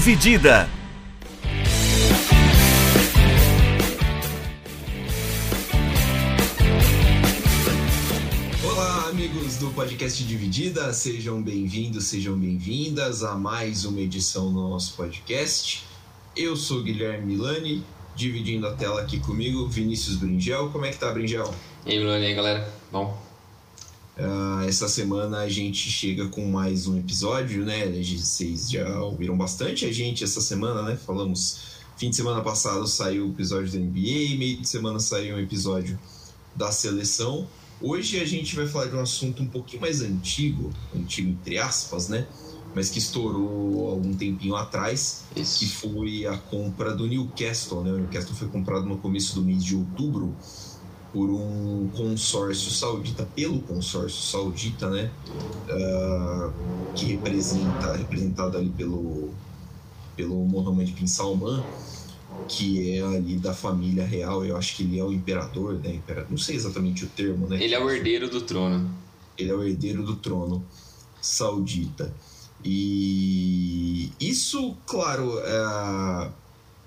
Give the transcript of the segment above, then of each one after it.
Dividida. Olá, amigos do podcast Dividida, sejam bem-vindos, sejam bem-vindas a mais uma edição do nosso podcast. Eu sou Guilherme Milani, dividindo a tela aqui comigo, Vinícius Bringel. Como é que tá, Bringel? E aí, Milani, e aí, galera? Bom? Uh, essa semana a gente chega com mais um episódio, né? Vocês já ouviram bastante a gente essa semana, né? Falamos. Fim de semana passado saiu o episódio da NBA, meio de semana saiu um episódio da seleção. Hoje a gente vai falar de um assunto um pouquinho mais antigo, antigo entre aspas, né? Mas que estourou algum tempinho atrás, Isso. que foi a compra do Newcastle, né? O Newcastle foi comprado no começo do mês de outubro por um consórcio saudita, pelo consórcio saudita, né? Uh, que representa, representado ali pelo, pelo Mohammed bin Salman, que é ali da família real. Eu acho que ele é o imperador, né? Imperador, não sei exatamente o termo, né? Ele é o herdeiro do trono. Ele é o herdeiro do trono saudita. E isso, claro, é...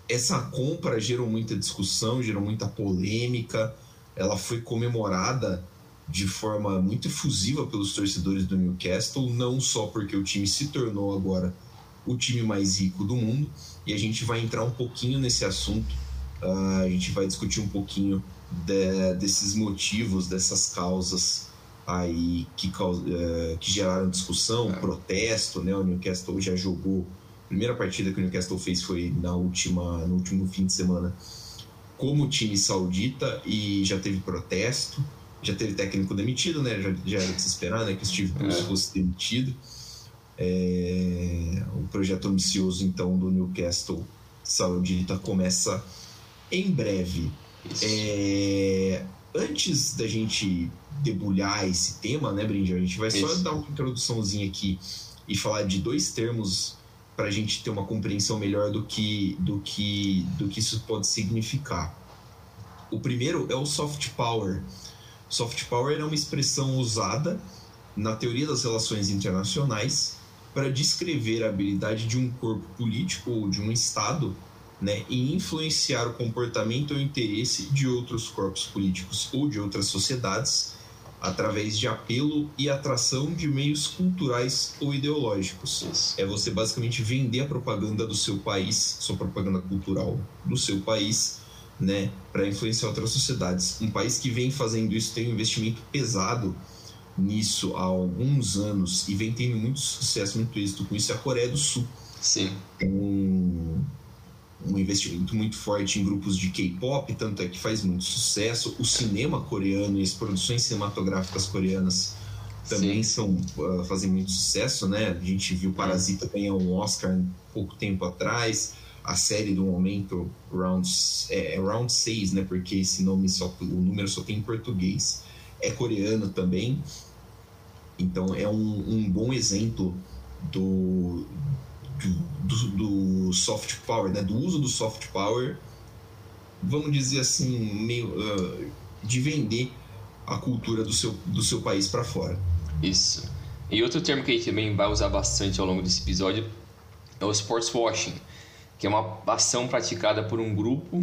essa compra gerou muita discussão, gerou muita polêmica ela foi comemorada de forma muito efusiva pelos torcedores do Newcastle, não só porque o time se tornou agora o time mais rico do mundo, e a gente vai entrar um pouquinho nesse assunto, uh, a gente vai discutir um pouquinho de, desses motivos, dessas causas aí que, uh, que geraram discussão, é. protesto, né? O Newcastle já jogou, a primeira partida que o Newcastle fez foi na última, no último fim de semana como time saudita e já teve protesto, já teve técnico demitido, né? Já, já era de se esperar, né? Que o Steve Bruce é. fosse demitido. É, o projeto ambicioso, então, do Newcastle saudita começa em breve. É, antes da gente debulhar esse tema, né, Brindy? A gente vai só Isso. dar uma introduçãozinha aqui e falar de dois termos para a gente ter uma compreensão melhor do que, do, que, do que isso pode significar. O primeiro é o soft power. Soft power é uma expressão usada na teoria das relações internacionais para descrever a habilidade de um corpo político ou de um Estado né, em influenciar o comportamento ou interesse de outros corpos políticos ou de outras sociedades através de apelo e atração de meios culturais ou ideológicos. É você basicamente vender a propaganda do seu país, sua propaganda cultural do seu país, né, para influenciar outras sociedades. Um país que vem fazendo isso tem um investimento pesado nisso há alguns anos e vem tendo muito sucesso, muito êxito com isso é a Coreia do Sul. Sim. Um, um investimento muito forte em grupos de K-pop, tanto é que faz muito sucesso. O cinema coreano e as produções cinematográficas coreanas também Sim. são uh, fazem muito sucesso, né? A gente viu Parasita ganhar um Oscar pouco tempo atrás. A série do momento Round é, é Round 6, né? Porque esse nome só o número só tem em português. É coreano também. Então é um, um bom exemplo do, do, do, soft power, né? do uso do soft power, vamos dizer assim, meio, uh, de vender a cultura do seu, do seu país para fora. Isso. E outro termo que a gente também vai usar bastante ao longo desse episódio é o sports washing, que é uma ação praticada por um grupo,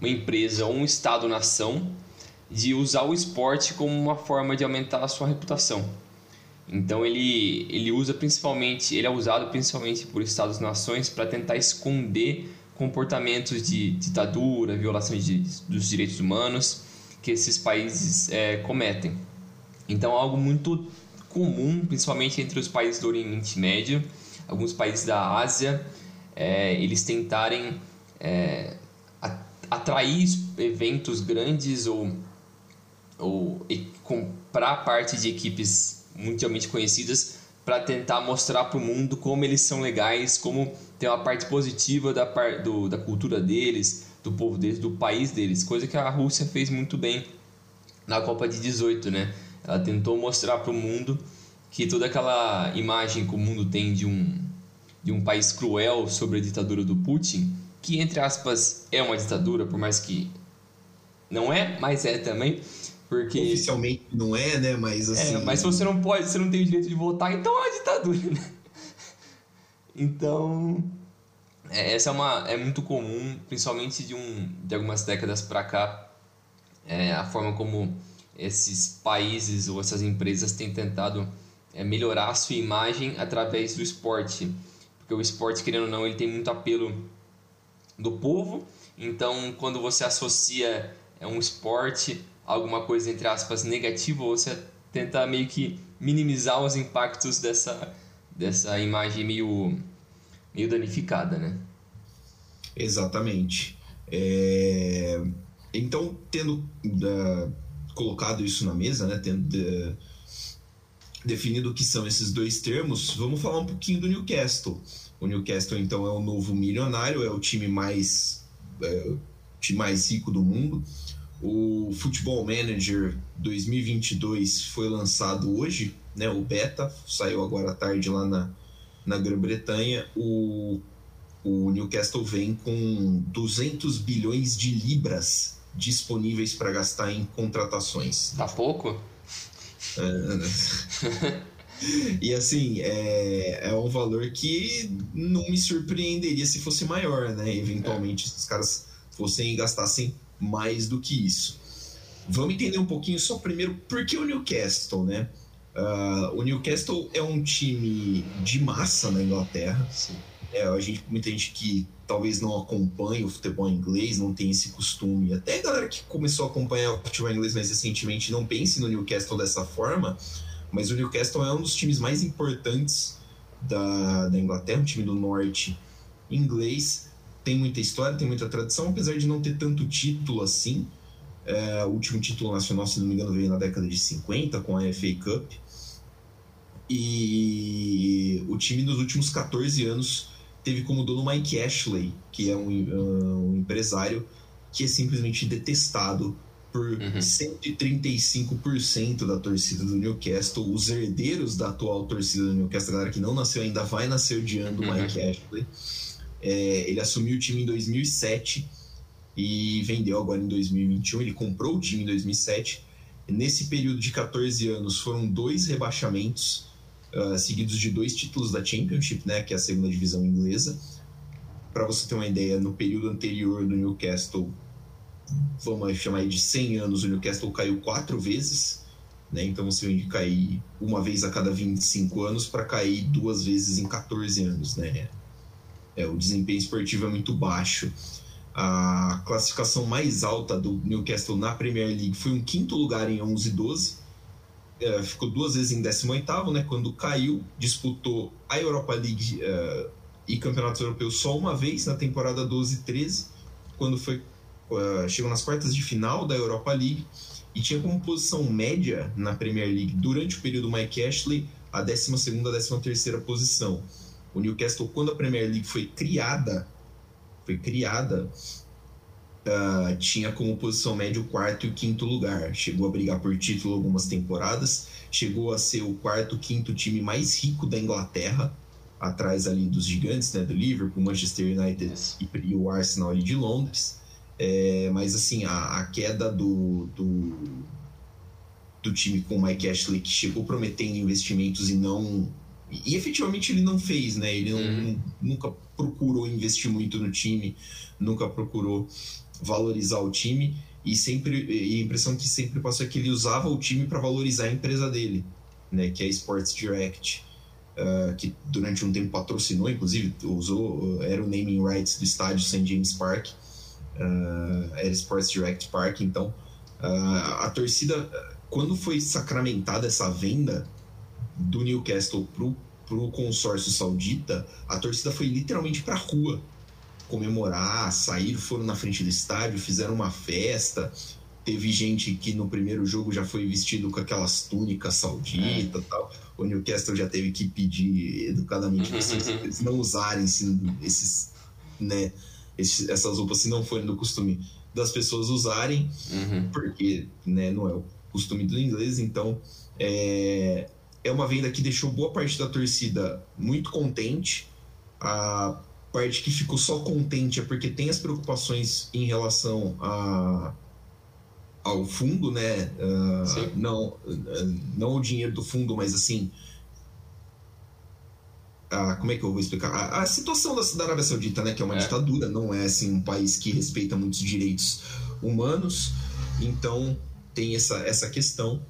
uma empresa ou um estado-nação de usar o esporte como uma forma de aumentar a sua reputação. Então ele, ele usa principalmente, ele é usado principalmente por estados-nações para tentar esconder comportamentos de ditadura, violação de, dos direitos humanos que esses países é, cometem. Então é algo muito comum, principalmente entre os países do Oriente Médio, alguns países da Ásia, é, eles tentarem é, atrair eventos grandes ou, ou comprar parte de equipes mundialmente conhecidas para tentar mostrar para o mundo como eles são legais, como tem uma parte positiva da, par, do, da cultura deles, do povo deles, do país deles, coisa que a Rússia fez muito bem na Copa de 18, né? Ela tentou mostrar para o mundo que toda aquela imagem que o mundo tem de um, de um país cruel sobre a ditadura do Putin, que entre aspas é uma ditadura, por mais que não é, mas é também, porque... Oficialmente não é, né? Mas é, assim. É, mas se você não pode, você não tem o direito de votar, então é uma ditadura, né? Então. É, essa é, uma, é muito comum, principalmente de, um, de algumas décadas para cá, é, a forma como esses países ou essas empresas têm tentado é, melhorar a sua imagem através do esporte. Porque o esporte, querendo ou não, ele tem muito apelo do povo. Então, quando você associa é, um esporte alguma coisa, entre aspas, negativa, você tenta meio que minimizar os impactos dessa, dessa imagem meio, meio danificada, né? Exatamente. É... Então, tendo uh, colocado isso na mesa, né, tendo uh, definido o que são esses dois termos, vamos falar um pouquinho do Newcastle. O Newcastle, então, é o novo milionário, é o time mais, é, time mais rico do mundo. O Football Manager 2022 foi lançado hoje, né, o beta, saiu agora à tarde lá na, na Grã-Bretanha. O, o Newcastle vem com 200 bilhões de libras disponíveis para gastar em contratações. Tá pouco? É, e assim, é, é um valor que não me surpreenderia se fosse maior, né? Eventualmente, é. se os caras fossem gastassem mais do que isso. Vamos entender um pouquinho só primeiro por que o Newcastle, né? Uh, o Newcastle é um time de massa na Inglaterra. É, a gente, muita gente que talvez não acompanhe o futebol inglês, não tem esse costume. Até a galera que começou a acompanhar o futebol inglês mais recentemente não pense no Newcastle dessa forma, mas o Newcastle é um dos times mais importantes da, da Inglaterra, um time do norte inglês. Tem muita história, tem muita tradição, apesar de não ter tanto título assim. É, o último título nacional, se não me engano, veio na década de 50 com a FA Cup. E o time nos últimos 14 anos teve como dono Mike Ashley, que é um, um empresário que é simplesmente detestado por uhum. 135% da torcida do Newcastle. Os herdeiros da atual torcida do Newcastle, a galera que não nasceu ainda, vai nascer odiando o uhum. Mike Ashley. É, ele assumiu o time em 2007 e vendeu agora em 2021. Ele comprou o time em 2007. Nesse período de 14 anos foram dois rebaixamentos uh, seguidos de dois títulos da Championship, né, que é a segunda divisão inglesa. Para você ter uma ideia, no período anterior do Newcastle, vamos chamar de 100 anos, o Newcastle caiu quatro vezes. Né? Então você vem de cair uma vez a cada 25 anos para cair duas vezes em 14 anos. Né? É, o desempenho esportivo é muito baixo. A classificação mais alta do Newcastle na Premier League foi um quinto lugar em 11 e 12 é, ficou duas vezes em 18 né? Quando caiu, disputou a Europa League uh, e Campeonatos Europeus só uma vez na temporada 12 13, quando foi uh, chegou nas quartas de final da Europa League e tinha como posição média na Premier League durante o período Mike Ashley a 12 a 13 terceira posição. O Newcastle, quando a Premier League foi criada, foi criada, uh, tinha como posição média o quarto e o quinto lugar. Chegou a brigar por título algumas temporadas, chegou a ser o quarto, quinto time mais rico da Inglaterra, atrás ali dos gigantes, né, do Liverpool, Manchester United e, o Arsenal ali de Londres. É, mas assim, a, a queda do, do, do, time com o Mike Ashley, que chegou prometendo investimentos e não. E efetivamente ele não fez, né? Ele não, uhum. nunca procurou investir muito no time, nunca procurou valorizar o time e sempre e a impressão que sempre passou é que ele usava o time para valorizar a empresa dele, né, que é a Sports Direct, uh, que durante um tempo patrocinou, inclusive usou era o naming rights do estádio St James Park, uh, era Sports Direct Park, então uh, a torcida quando foi sacramentada essa venda do Newcastle pro pro consórcio saudita, a torcida foi literalmente para rua comemorar, saíram, foram na frente do estádio, fizeram uma festa. Teve gente que no primeiro jogo já foi vestido com aquelas túnicas sauditas é. tal. O Newcastle já teve que pedir educadamente eles não usarem esses, né, esses, essas roupas se não forem do costume das pessoas usarem, uhum. porque né, não é o costume do inglês. Então é, é uma venda que deixou boa parte da torcida muito contente. A parte que ficou só contente é porque tem as preocupações em relação a, ao fundo, né? Uh, não, não o dinheiro do fundo, mas assim. a, como é que eu vou explicar? A, a situação da, da, Arábia Saudita, né? Que é uma é. ditadura, não é assim um país que respeita muitos direitos humanos. Então tem essa, essa questão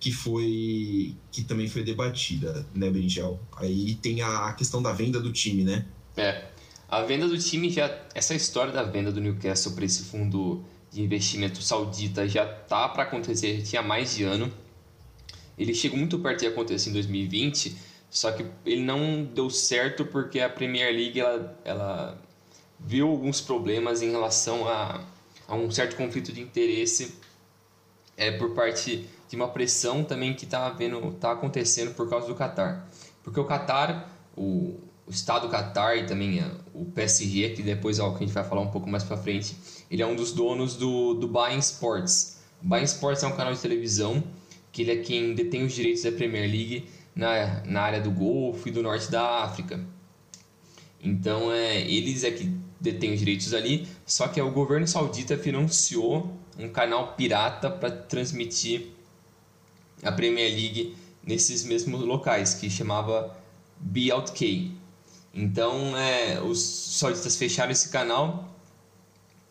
que foi que também foi debatida, né, Brinjal? Aí tem a questão da venda do time, né? É. A venda do time já essa história da venda do Newcastle para esse fundo de investimento saudita já tá para acontecer, já tinha mais de ano. Ele chegou muito perto de acontecer em 2020, só que ele não deu certo porque a Premier League ela, ela viu alguns problemas em relação a, a um certo conflito de interesse é, por parte de uma pressão também que está tá acontecendo por causa do Qatar. Porque o Qatar, o, o Estado Qatar e também a, o PSG, que depois é algo que a gente vai falar um pouco mais para frente, ele é um dos donos do, do Buying Sports. O Buying Sports é um canal de televisão que ele é quem detém os direitos da Premier League na, na área do Golfo e do Norte da África. Então, é, eles é que detêm os direitos ali, só que é o governo saudita financiou um canal pirata para transmitir a Premier League nesses mesmos locais, que chamava BLK. Então, é, os sauditas fecharam esse canal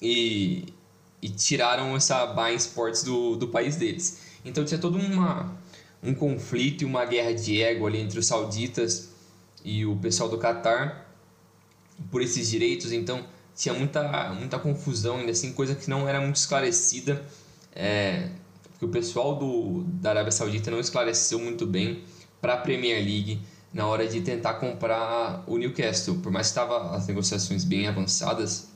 e, e tiraram essa Buy Sports do, do país deles. Então, tinha todo uma, um conflito e uma guerra de ego ali entre os sauditas e o pessoal do Catar por esses direitos. Então, tinha muita, muita confusão ainda assim, coisa que não era muito esclarecida. É, porque o pessoal do, da Arábia Saudita não esclareceu muito bem para a Premier League na hora de tentar comprar o Newcastle. Por mais que estava as negociações bem avançadas,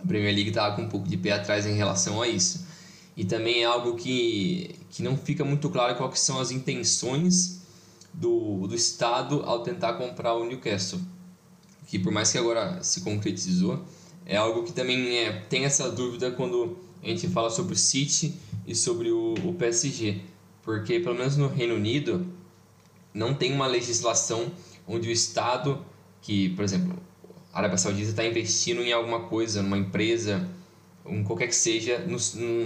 a Premier League estava com um pouco de pé atrás em relação a isso. E também é algo que, que não fica muito claro quais são as intenções do, do Estado ao tentar comprar o Newcastle. Que por mais que agora se concretizou, é algo que também é, tem essa dúvida quando a gente fala sobre o City e sobre o, o PSG, porque pelo menos no Reino Unido não tem uma legislação onde o Estado, que por exemplo a Arábia Saudita está investindo em alguma coisa, numa empresa, um qualquer que seja no,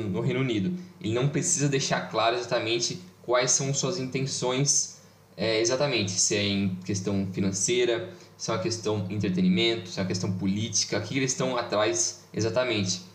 no Reino Unido, ele não precisa deixar claro exatamente quais são suas intenções é, exatamente, se é em questão financeira, se é uma questão entretenimento, se é uma questão política, o que eles estão atrás exatamente.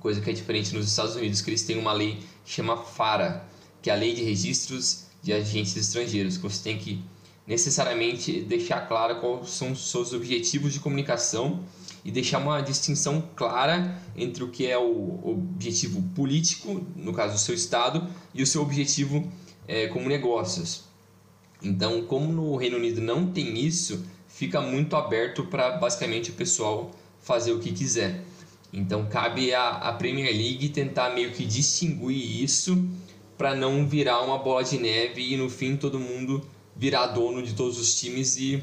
Coisa que é diferente nos Estados Unidos, que eles têm uma lei que chama FARA, que é a Lei de Registros de Agentes Estrangeiros, que você tem que necessariamente deixar claro quais são os seus objetivos de comunicação e deixar uma distinção clara entre o que é o objetivo político, no caso do seu Estado, e o seu objetivo é, como negócios. Então, como no Reino Unido não tem isso, fica muito aberto para basicamente o pessoal fazer o que quiser. Então cabe a Premier League tentar meio que distinguir isso para não virar uma bola de neve e no fim todo mundo virar dono de todos os times e,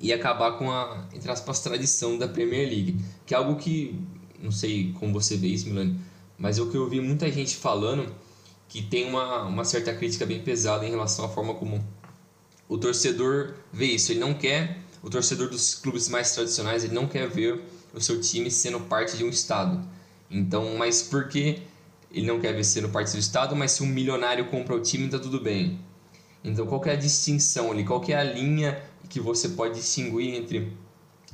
e acabar com a, entre aspas, tradição da Premier League. Que é algo que, não sei como você vê isso, Milani, mas é o que eu vi muita gente falando que tem uma, uma certa crítica bem pesada em relação à forma como o torcedor vê isso. Ele não quer, o torcedor dos clubes mais tradicionais, ele não quer ver o seu time sendo parte de um estado. Então, mas por que ele não quer ver sendo parte do estado, mas se um milionário compra o time, tá tudo bem. Então, qual é a distinção ali? Qual é a linha que você pode distinguir entre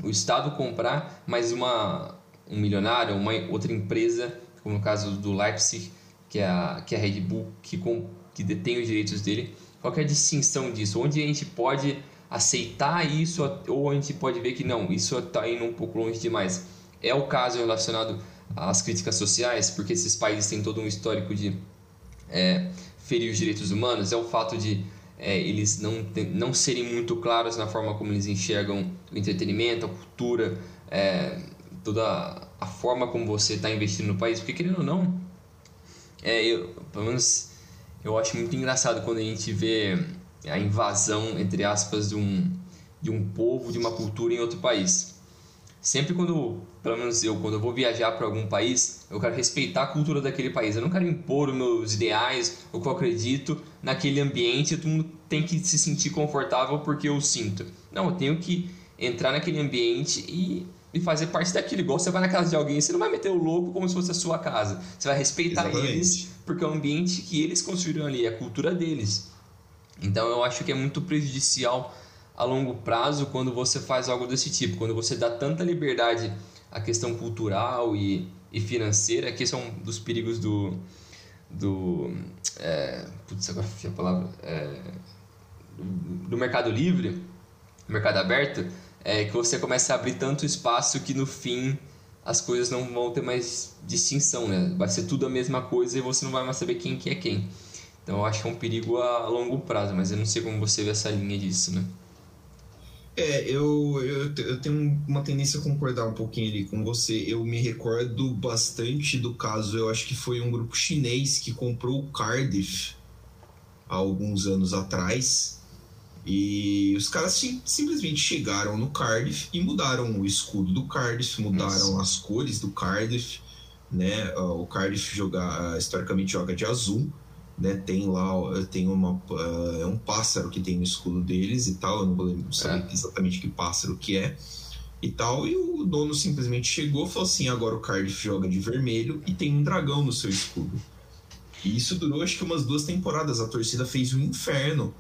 o estado comprar, mas uma um milionário, uma outra empresa, como no caso do Leipzig, que é a, que é a Red Bull, que, com, que detém os direitos dele, qual é a distinção disso? Onde a gente pode aceitar isso ou a gente pode ver que não, isso está indo um pouco longe demais? É o caso relacionado às críticas sociais, porque esses países têm todo um histórico de é, ferir os direitos humanos, é o fato de é, eles não, não serem muito claros na forma como eles enxergam o entretenimento, a cultura, é, toda a forma como você está investindo no país, porque querendo ou não, é, eu, pelo menos eu acho muito engraçado quando a gente vê a invasão, entre aspas, de um, de um povo, de uma cultura em outro país. Sempre quando, pelo menos eu, quando eu vou viajar para algum país, eu quero respeitar a cultura daquele país. Eu não quero impor os meus ideais, o que eu acredito naquele ambiente. Todo mundo tem que se sentir confortável porque eu sinto. Não, eu tenho que entrar naquele ambiente e, e fazer parte daquilo. Igual você vai na casa de alguém, você não vai meter o louco como se fosse a sua casa. Você vai respeitar Exatamente. eles porque é o ambiente que eles construíram ali, é a cultura deles. Então eu acho que é muito prejudicial a longo prazo quando você faz algo desse tipo, quando você dá tanta liberdade à questão cultural e, e financeira, que esse é um dos perigos do. do é, putz, agora a palavra. É, do, do mercado livre, mercado aberto, é que você começa a abrir tanto espaço que no fim as coisas não vão ter mais distinção, né? Vai ser tudo a mesma coisa e você não vai mais saber quem que é quem. Então eu acho que é um perigo a longo prazo, mas eu não sei como você vê essa linha disso, né? É, eu, eu, eu tenho uma tendência a concordar um pouquinho ali com você. Eu me recordo bastante do caso, eu acho que foi um grupo chinês que comprou o Cardiff há alguns anos atrás. E os caras sim, simplesmente chegaram no Cardiff e mudaram o escudo do Cardiff, mudaram Nossa. as cores do Cardiff, né? O Cardiff joga, historicamente joga de azul né? Tem lá, tem uma, uh, é um pássaro que tem no escudo deles e tal, eu não vou lembrar saber é. exatamente que pássaro que é e tal, e o dono simplesmente chegou e falou assim, agora o Cardiff joga de vermelho e tem um dragão no seu escudo. E isso durou acho que umas duas temporadas, a torcida fez um inferno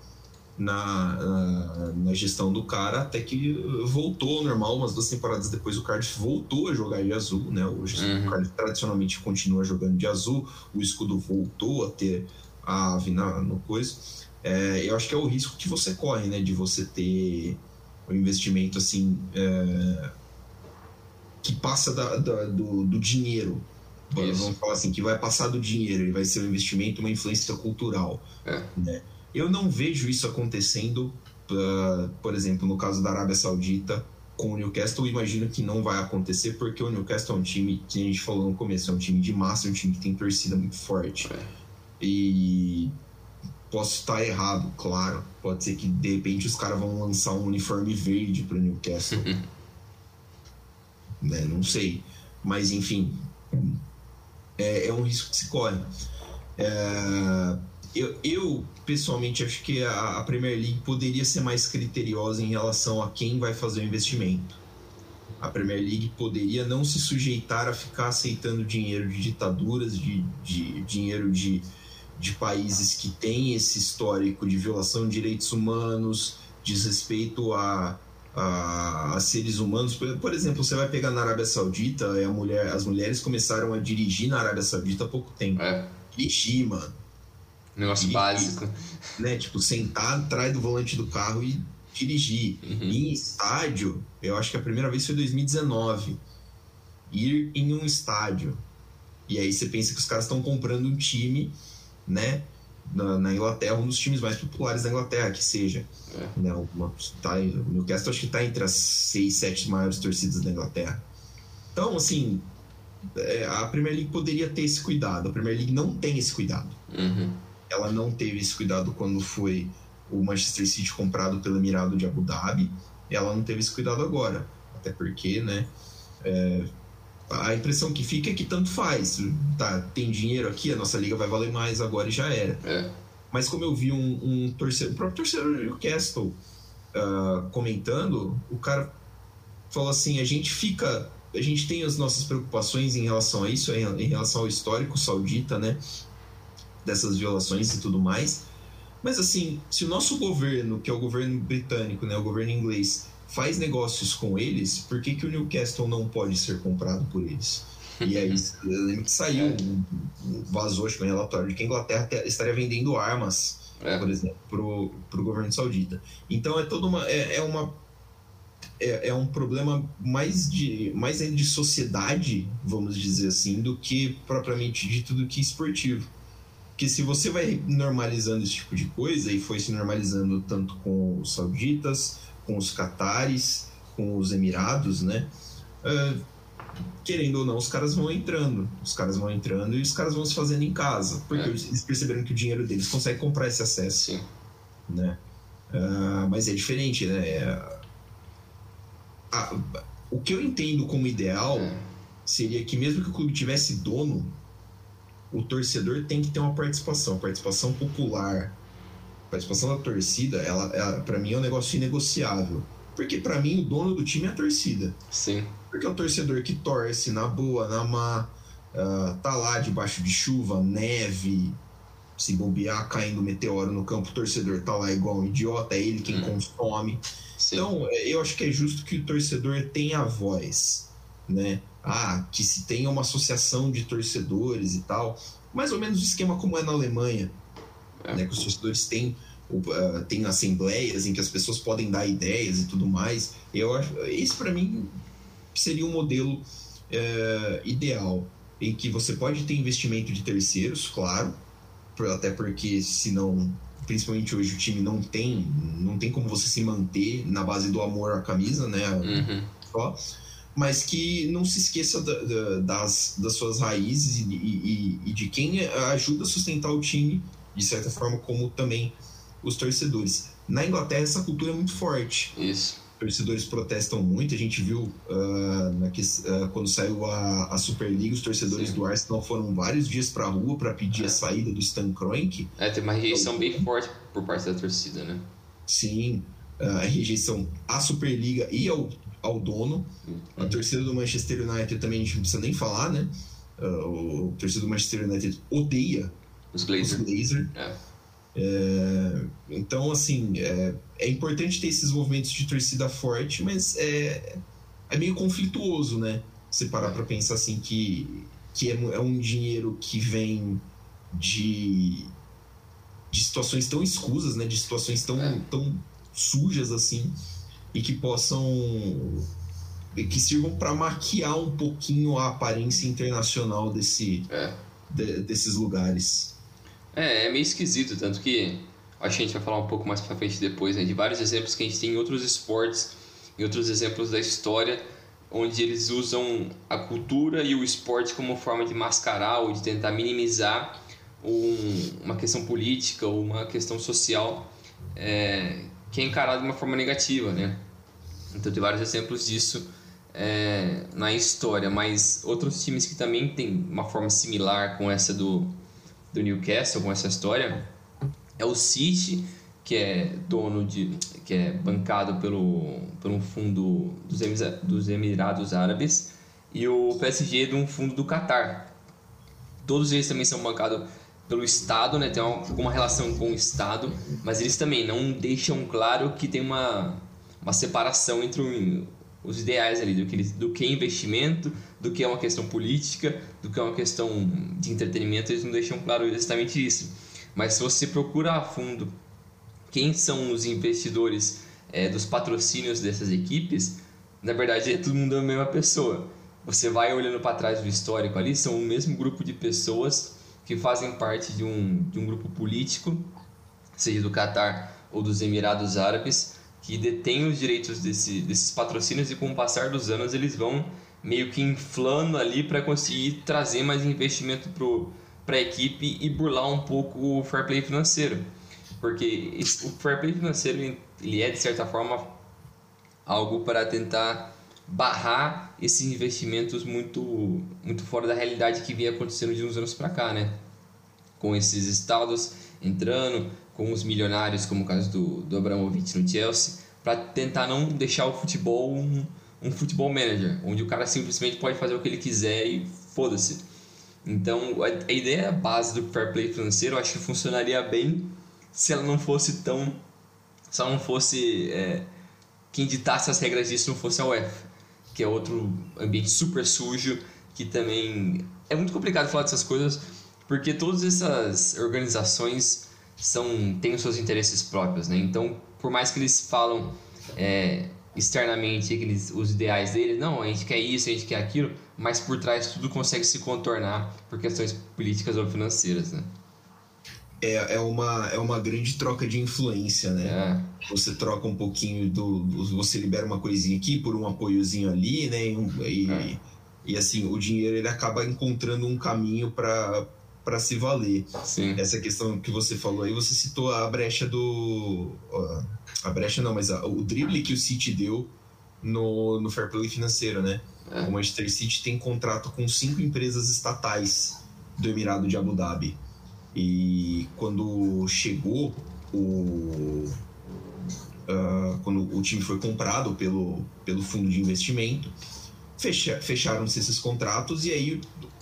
na, na, na, gestão do cara até que voltou ao normal. Umas duas temporadas depois, o Cardiff voltou a jogar de azul. Né? Hoje, uhum. o Cardiff tradicionalmente continua jogando de azul, o escudo voltou a ter a ave na, no coisa. É, eu acho que é o risco que você corre, né? De você ter um investimento assim é, que passa da, da, do, do, dinheiro. Isso. Vamos falar assim, que vai passar do dinheiro, ele vai ser um investimento, uma influência cultural. É. Né? Eu não vejo isso acontecendo, uh, por exemplo, no caso da Arábia Saudita com o Newcastle, imagino que não vai acontecer, porque o Newcastle é um time que a gente falou no começo, é um time de massa, é um time que tem torcida muito forte. É. E posso estar errado, claro. Pode ser que de repente os caras vão lançar um uniforme verde para o Newcastle. né? Não sei. Mas enfim, é, é, um risco que se corre. É, eu, eu, pessoalmente acho que a, a Premier League poderia ser mais criteriosa em relação a quem vai fazer o investimento. A Premier League poderia não se sujeitar a ficar aceitando dinheiro de ditaduras, de, de dinheiro de de países que têm esse histórico de violação de direitos humanos, desrespeito a, a, a, seres humanos. Por, por, exemplo, você vai pegar na Arábia Saudita, a mulher, as mulheres começaram a dirigir na Arábia Saudita há pouco tempo. É. Dirigir, mano. Negócio dirigir, básico. Né? Tipo, sentar atrás do volante do carro e dirigir. Uhum. Em estádio, eu acho que a primeira vez foi em 2019. Ir em um estádio. E aí você pensa que os caras estão comprando um time né? Na, na, Inglaterra, um dos times mais populares da Inglaterra, que seja. É. Né, uma, tá, o Newcastle acho que está entre as seis, sete maiores torcidas da Inglaterra. Então, assim, é, a Premier League poderia ter esse cuidado. A Premier League não tem esse cuidado. Uhum. Ela não teve esse cuidado quando foi o Manchester City comprado pelo Emirado de Abu Dhabi. Ela não teve esse cuidado agora. Até porque, né? É, a impressão que fica é que tanto faz. Tá, tem dinheiro aqui, a nossa liga vai valer mais agora e já era. É. Mas como eu vi um, um torcedor, o próprio torcedor Newcastle uh, comentando, o cara falou assim: a gente fica. A gente tem as nossas preocupações em relação a isso, em relação ao histórico saudita, né? Dessas violações e tudo mais. Mas assim, se o nosso governo, que é o governo britânico, né, o governo inglês, faz negócios com eles, por que, que o Newcastle não pode ser comprado por eles? E aí, eu lembro que saiu, é. vazou acho que um relatório de que a Inglaterra estaria vendendo armas, é. por exemplo, para o governo saudita. Então é toda uma. É, é uma é, é, um problema mais de, mais de sociedade, vamos dizer assim, do que propriamente dito do que esportivo. Porque se você vai normalizando esse tipo de coisa, e foi se normalizando tanto com os sauditas, com os catares, com os Emirados, né? Uh, querendo ou não, os caras vão entrando. Os caras vão entrando e os caras vão se fazendo em casa. Porque é. eles perceberam que o dinheiro deles consegue comprar esse acesso. Sim. Né? Uh, mas é diferente, né? É, o que eu entendo como ideal é. seria que mesmo que o clube tivesse dono, o torcedor tem que ter uma participação, participação popular, participação da torcida, ela, ela para mim é um negócio inegociável. Porque para mim o dono do time é a torcida. Sim. Porque é o torcedor que torce na boa, na má, uh, tá lá debaixo de chuva, neve, se bobear caindo meteoro no campo, o torcedor tá lá igual um idiota, é ele quem hum. consome. Sim. Então, é, eu acho que é justo que o torcedor tenha voz, né? Ah, que se tenha uma associação de torcedores e tal. Mais ou menos o esquema como é na Alemanha, é. né? Que os torcedores têm, uh, têm assembleias em que as pessoas podem dar ideias e tudo mais. Eu acho, esse para mim seria um modelo uh, ideal, em que você pode ter investimento de terceiros, claro, até porque senão principalmente hoje o time não tem não tem como você se manter na base do amor à camisa, né? Uhum. Só, mas que não se esqueça da, da, das, das suas raízes e, e, e, de quem ajuda a sustentar o time, de certa forma, como também os torcedores. Na Inglaterra, essa cultura é muito forte. Isso torcedores protestam muito. A gente viu uh, na, uh, quando saiu a, a Superliga, os torcedores Sim. do Arsenal foram vários dias para a rua para pedir é. a saída do Stan Kroenke. É, tem uma rejeição então, bem forte por parte da torcida, né? Sim, uh, a rejeição à Superliga e ao, ao dono. A torcida do Manchester United também a gente não precisa nem falar, né? Uh, o torcida do Manchester United odeia os Glazer. Os Glazer. É. É, então, assim, é, é, importante ter esses movimentos de torcida forte, mas é, é meio conflituoso, né? Você parar para pensar assim que, que é, é, um dinheiro que vem de, de situações tão escusas, né? De situações tão, é. tão sujas assim e que possam que sirvam para maquiar um pouquinho a aparência internacional desse, é. de, desses lugares. É, é meio esquisito, tanto que acho que a gente vai falar um pouco mais pra frente depois, né, de vários exemplos que a gente tem em outros esportes, em outros exemplos da história, onde eles usam a cultura e o esporte como forma de mascarar ou de tentar minimizar um, uma questão política ou uma questão social é, que é encarada de uma forma negativa, né? Então tem vários exemplos disso é, na história, mas outros times que também têm uma forma similar com essa do do Newcastle com essa história é o City, que é dono de. que é bancado pelo, por um fundo dos, dos Emirados Árabes, e o PSG de um fundo do Catar. Todos eles também são bancados pelo Estado, né? Tem alguma relação com o Estado, mas eles também não deixam claro que tem uma, uma separação entre os ideais ali, do que, do que é investimento, do que é uma questão política, do que é uma questão de entretenimento, eles não deixam claro exatamente isso. Mas se você procura a fundo quem são os investidores é, dos patrocínios dessas equipes, na verdade é todo mundo a mesma pessoa. Você vai olhando para trás do histórico ali, são o mesmo grupo de pessoas que fazem parte de um, de um grupo político, seja do Catar ou dos Emirados Árabes, que detêm os direitos desse, desses patrocínios e com o passar dos anos eles vão meio que inflando ali para conseguir trazer mais investimento para a equipe e burlar um pouco o fair play financeiro. Porque o fair play financeiro ele é de certa forma algo para tentar barrar esses investimentos muito muito fora da realidade que vinha acontecendo de uns anos para cá, né? Com esses estados entrando, com os milionários, como o caso do, do Abramovich no Chelsea, para tentar não deixar o futebol um, um futebol manager, onde o cara simplesmente pode fazer o que ele quiser e foda-se. Então, a, a ideia base do fair play financeiro eu acho que funcionaria bem se ela não fosse tão. Se ela não fosse. É, quem ditasse as regras disso não fosse a UEFA, que é outro ambiente super sujo, que também. É muito complicado falar dessas coisas, porque todas essas organizações são têm os seus interesses próprios, né? Então, por mais que eles falam é, externamente aqueles, os ideais deles, não, a gente quer isso, a gente quer aquilo, mas por trás tudo consegue se contornar por questões políticas ou financeiras, né? É, é, uma, é uma grande troca de influência, né? É. Você troca um pouquinho do, Você libera uma coisinha aqui por um apoiozinho ali, né? E, é. e assim, o dinheiro ele acaba encontrando um caminho para para se valer. Sim. Essa questão que você falou aí, você citou a brecha do. A brecha não, mas a, o drible que o City deu no, no fair play financeiro, né? É. O Manchester City tem contrato com cinco empresas estatais do Emirado de Abu Dhabi. E quando chegou o. Uh, quando o time foi comprado pelo, pelo fundo de investimento, fecha, fecharam-se esses contratos e aí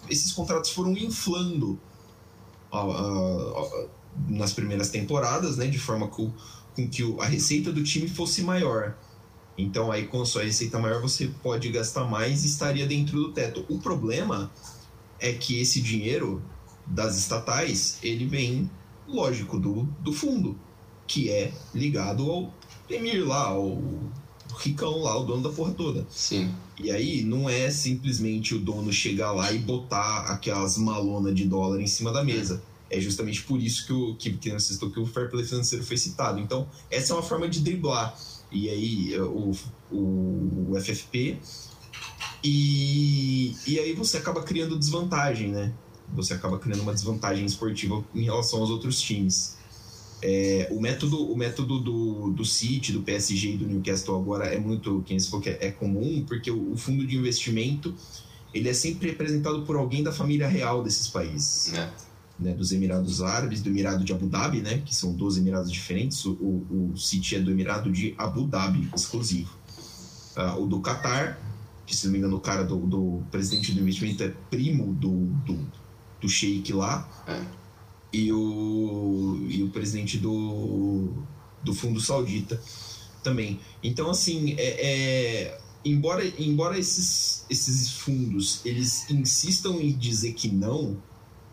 esses contratos foram inflando nas primeiras temporadas, né, de forma com, com que a receita do time fosse maior. Então aí com a sua receita maior você pode gastar mais e estaria dentro do teto. O problema é que esse dinheiro das estatais, ele vem, lógico, do, do fundo, que é ligado ao Emir lá, ao ricão lá, o dono da porra toda. Sim. E aí não é simplesmente o dono chegar lá e botar aquelas malonas de dólar em cima da mesa. É justamente por isso que, o, que, que, que o fair play financeiro foi citado. Então, essa é uma forma de driblar. E aí, o, o, o FFP. E, e aí você acaba criando desvantagem, né? Você acaba criando uma desvantagem esportiva em relação aos outros times. É, o método, o método do, do City, do PSG e do Newcastle agora é muito, quem se for é, é comum, porque o, o, fundo de investimento ele é sempre representado por alguém da família real desses países. É. Né, dos Emirados Árabes, do Emirado de Abu Dhabi, né, que são 12 Emirados diferentes. O, o, City é do Emirado de Abu Dhabi, exclusivo. Uh, o do Qatar, que se não me engano o cara do, do presidente do investimento é primo do, do, do sheik lá. É e o, e o presidente do, do Fundo Saudita também. Então, assim, é, é, embora, embora esses, esses fundos eles insistam em dizer que não,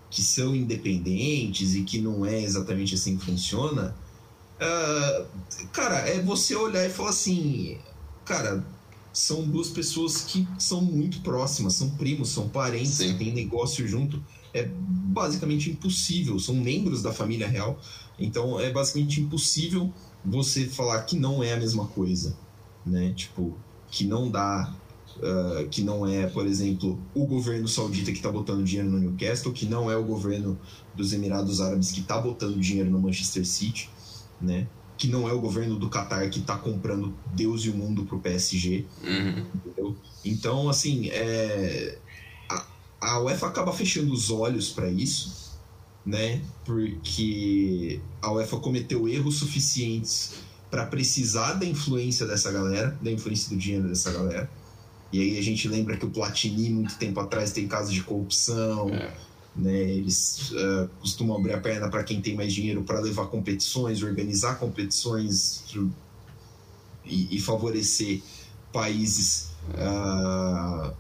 que são independentes e que não é exatamente assim que funciona, uh, cara, é você olhar e falar assim, cara, são duas pessoas que são muito próximas, são primos, são parentes, Sim. que têm negócio junto é basicamente impossível, são membros da família real, então é basicamente impossível você falar que não é a mesma coisa, né? Tipo, que não dá, uh, que não é, por exemplo, o governo saudita que está botando dinheiro no Newcastle, que não é o governo dos Emirados Árabes que está botando dinheiro no Manchester City, né? Que não é o governo do Qatar que está comprando Deus e o mundo pro PSG, uhum. Então, assim, é, a UEFA acaba fechando os olhos para isso, né? Porque a UEFA cometeu erros suficientes para precisar da influência dessa galera, da influência do dinheiro dessa galera. E aí a gente lembra que o Platini, muito tempo atrás, tem casos de corrupção. É. Né, eles uh, costumam abrir a perna para quem tem mais dinheiro para levar competições, organizar competições e, e favorecer países uh,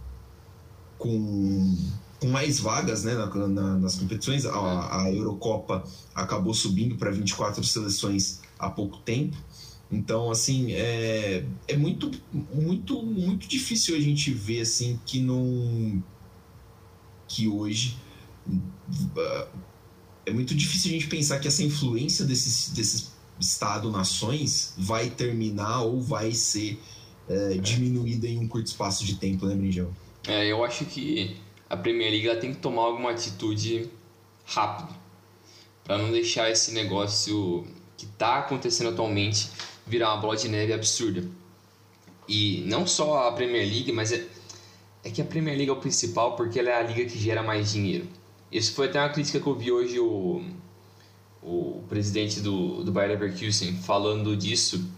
com, com mais vagas né, na, na, nas competições. A, a Eurocopa acabou subindo para 24 seleções há pouco tempo. Então, assim, é, é muito, muito, muito difícil a gente ver assim que não. que hoje. É muito difícil a gente pensar que essa influência desses, desses Estado-nações vai terminar ou vai ser é, diminuída em um curto espaço de tempo, né, Brinjão? É, eu acho que a Premier League tem que tomar alguma atitude rápido para não deixar esse negócio que está acontecendo atualmente virar uma bola de neve absurda. E não só a Premier League, mas é, é que a Premier League é o principal porque ela é a liga que gera mais dinheiro. Isso foi até uma crítica que eu vi hoje o, o presidente do, do Bayer Leverkusen falando disso,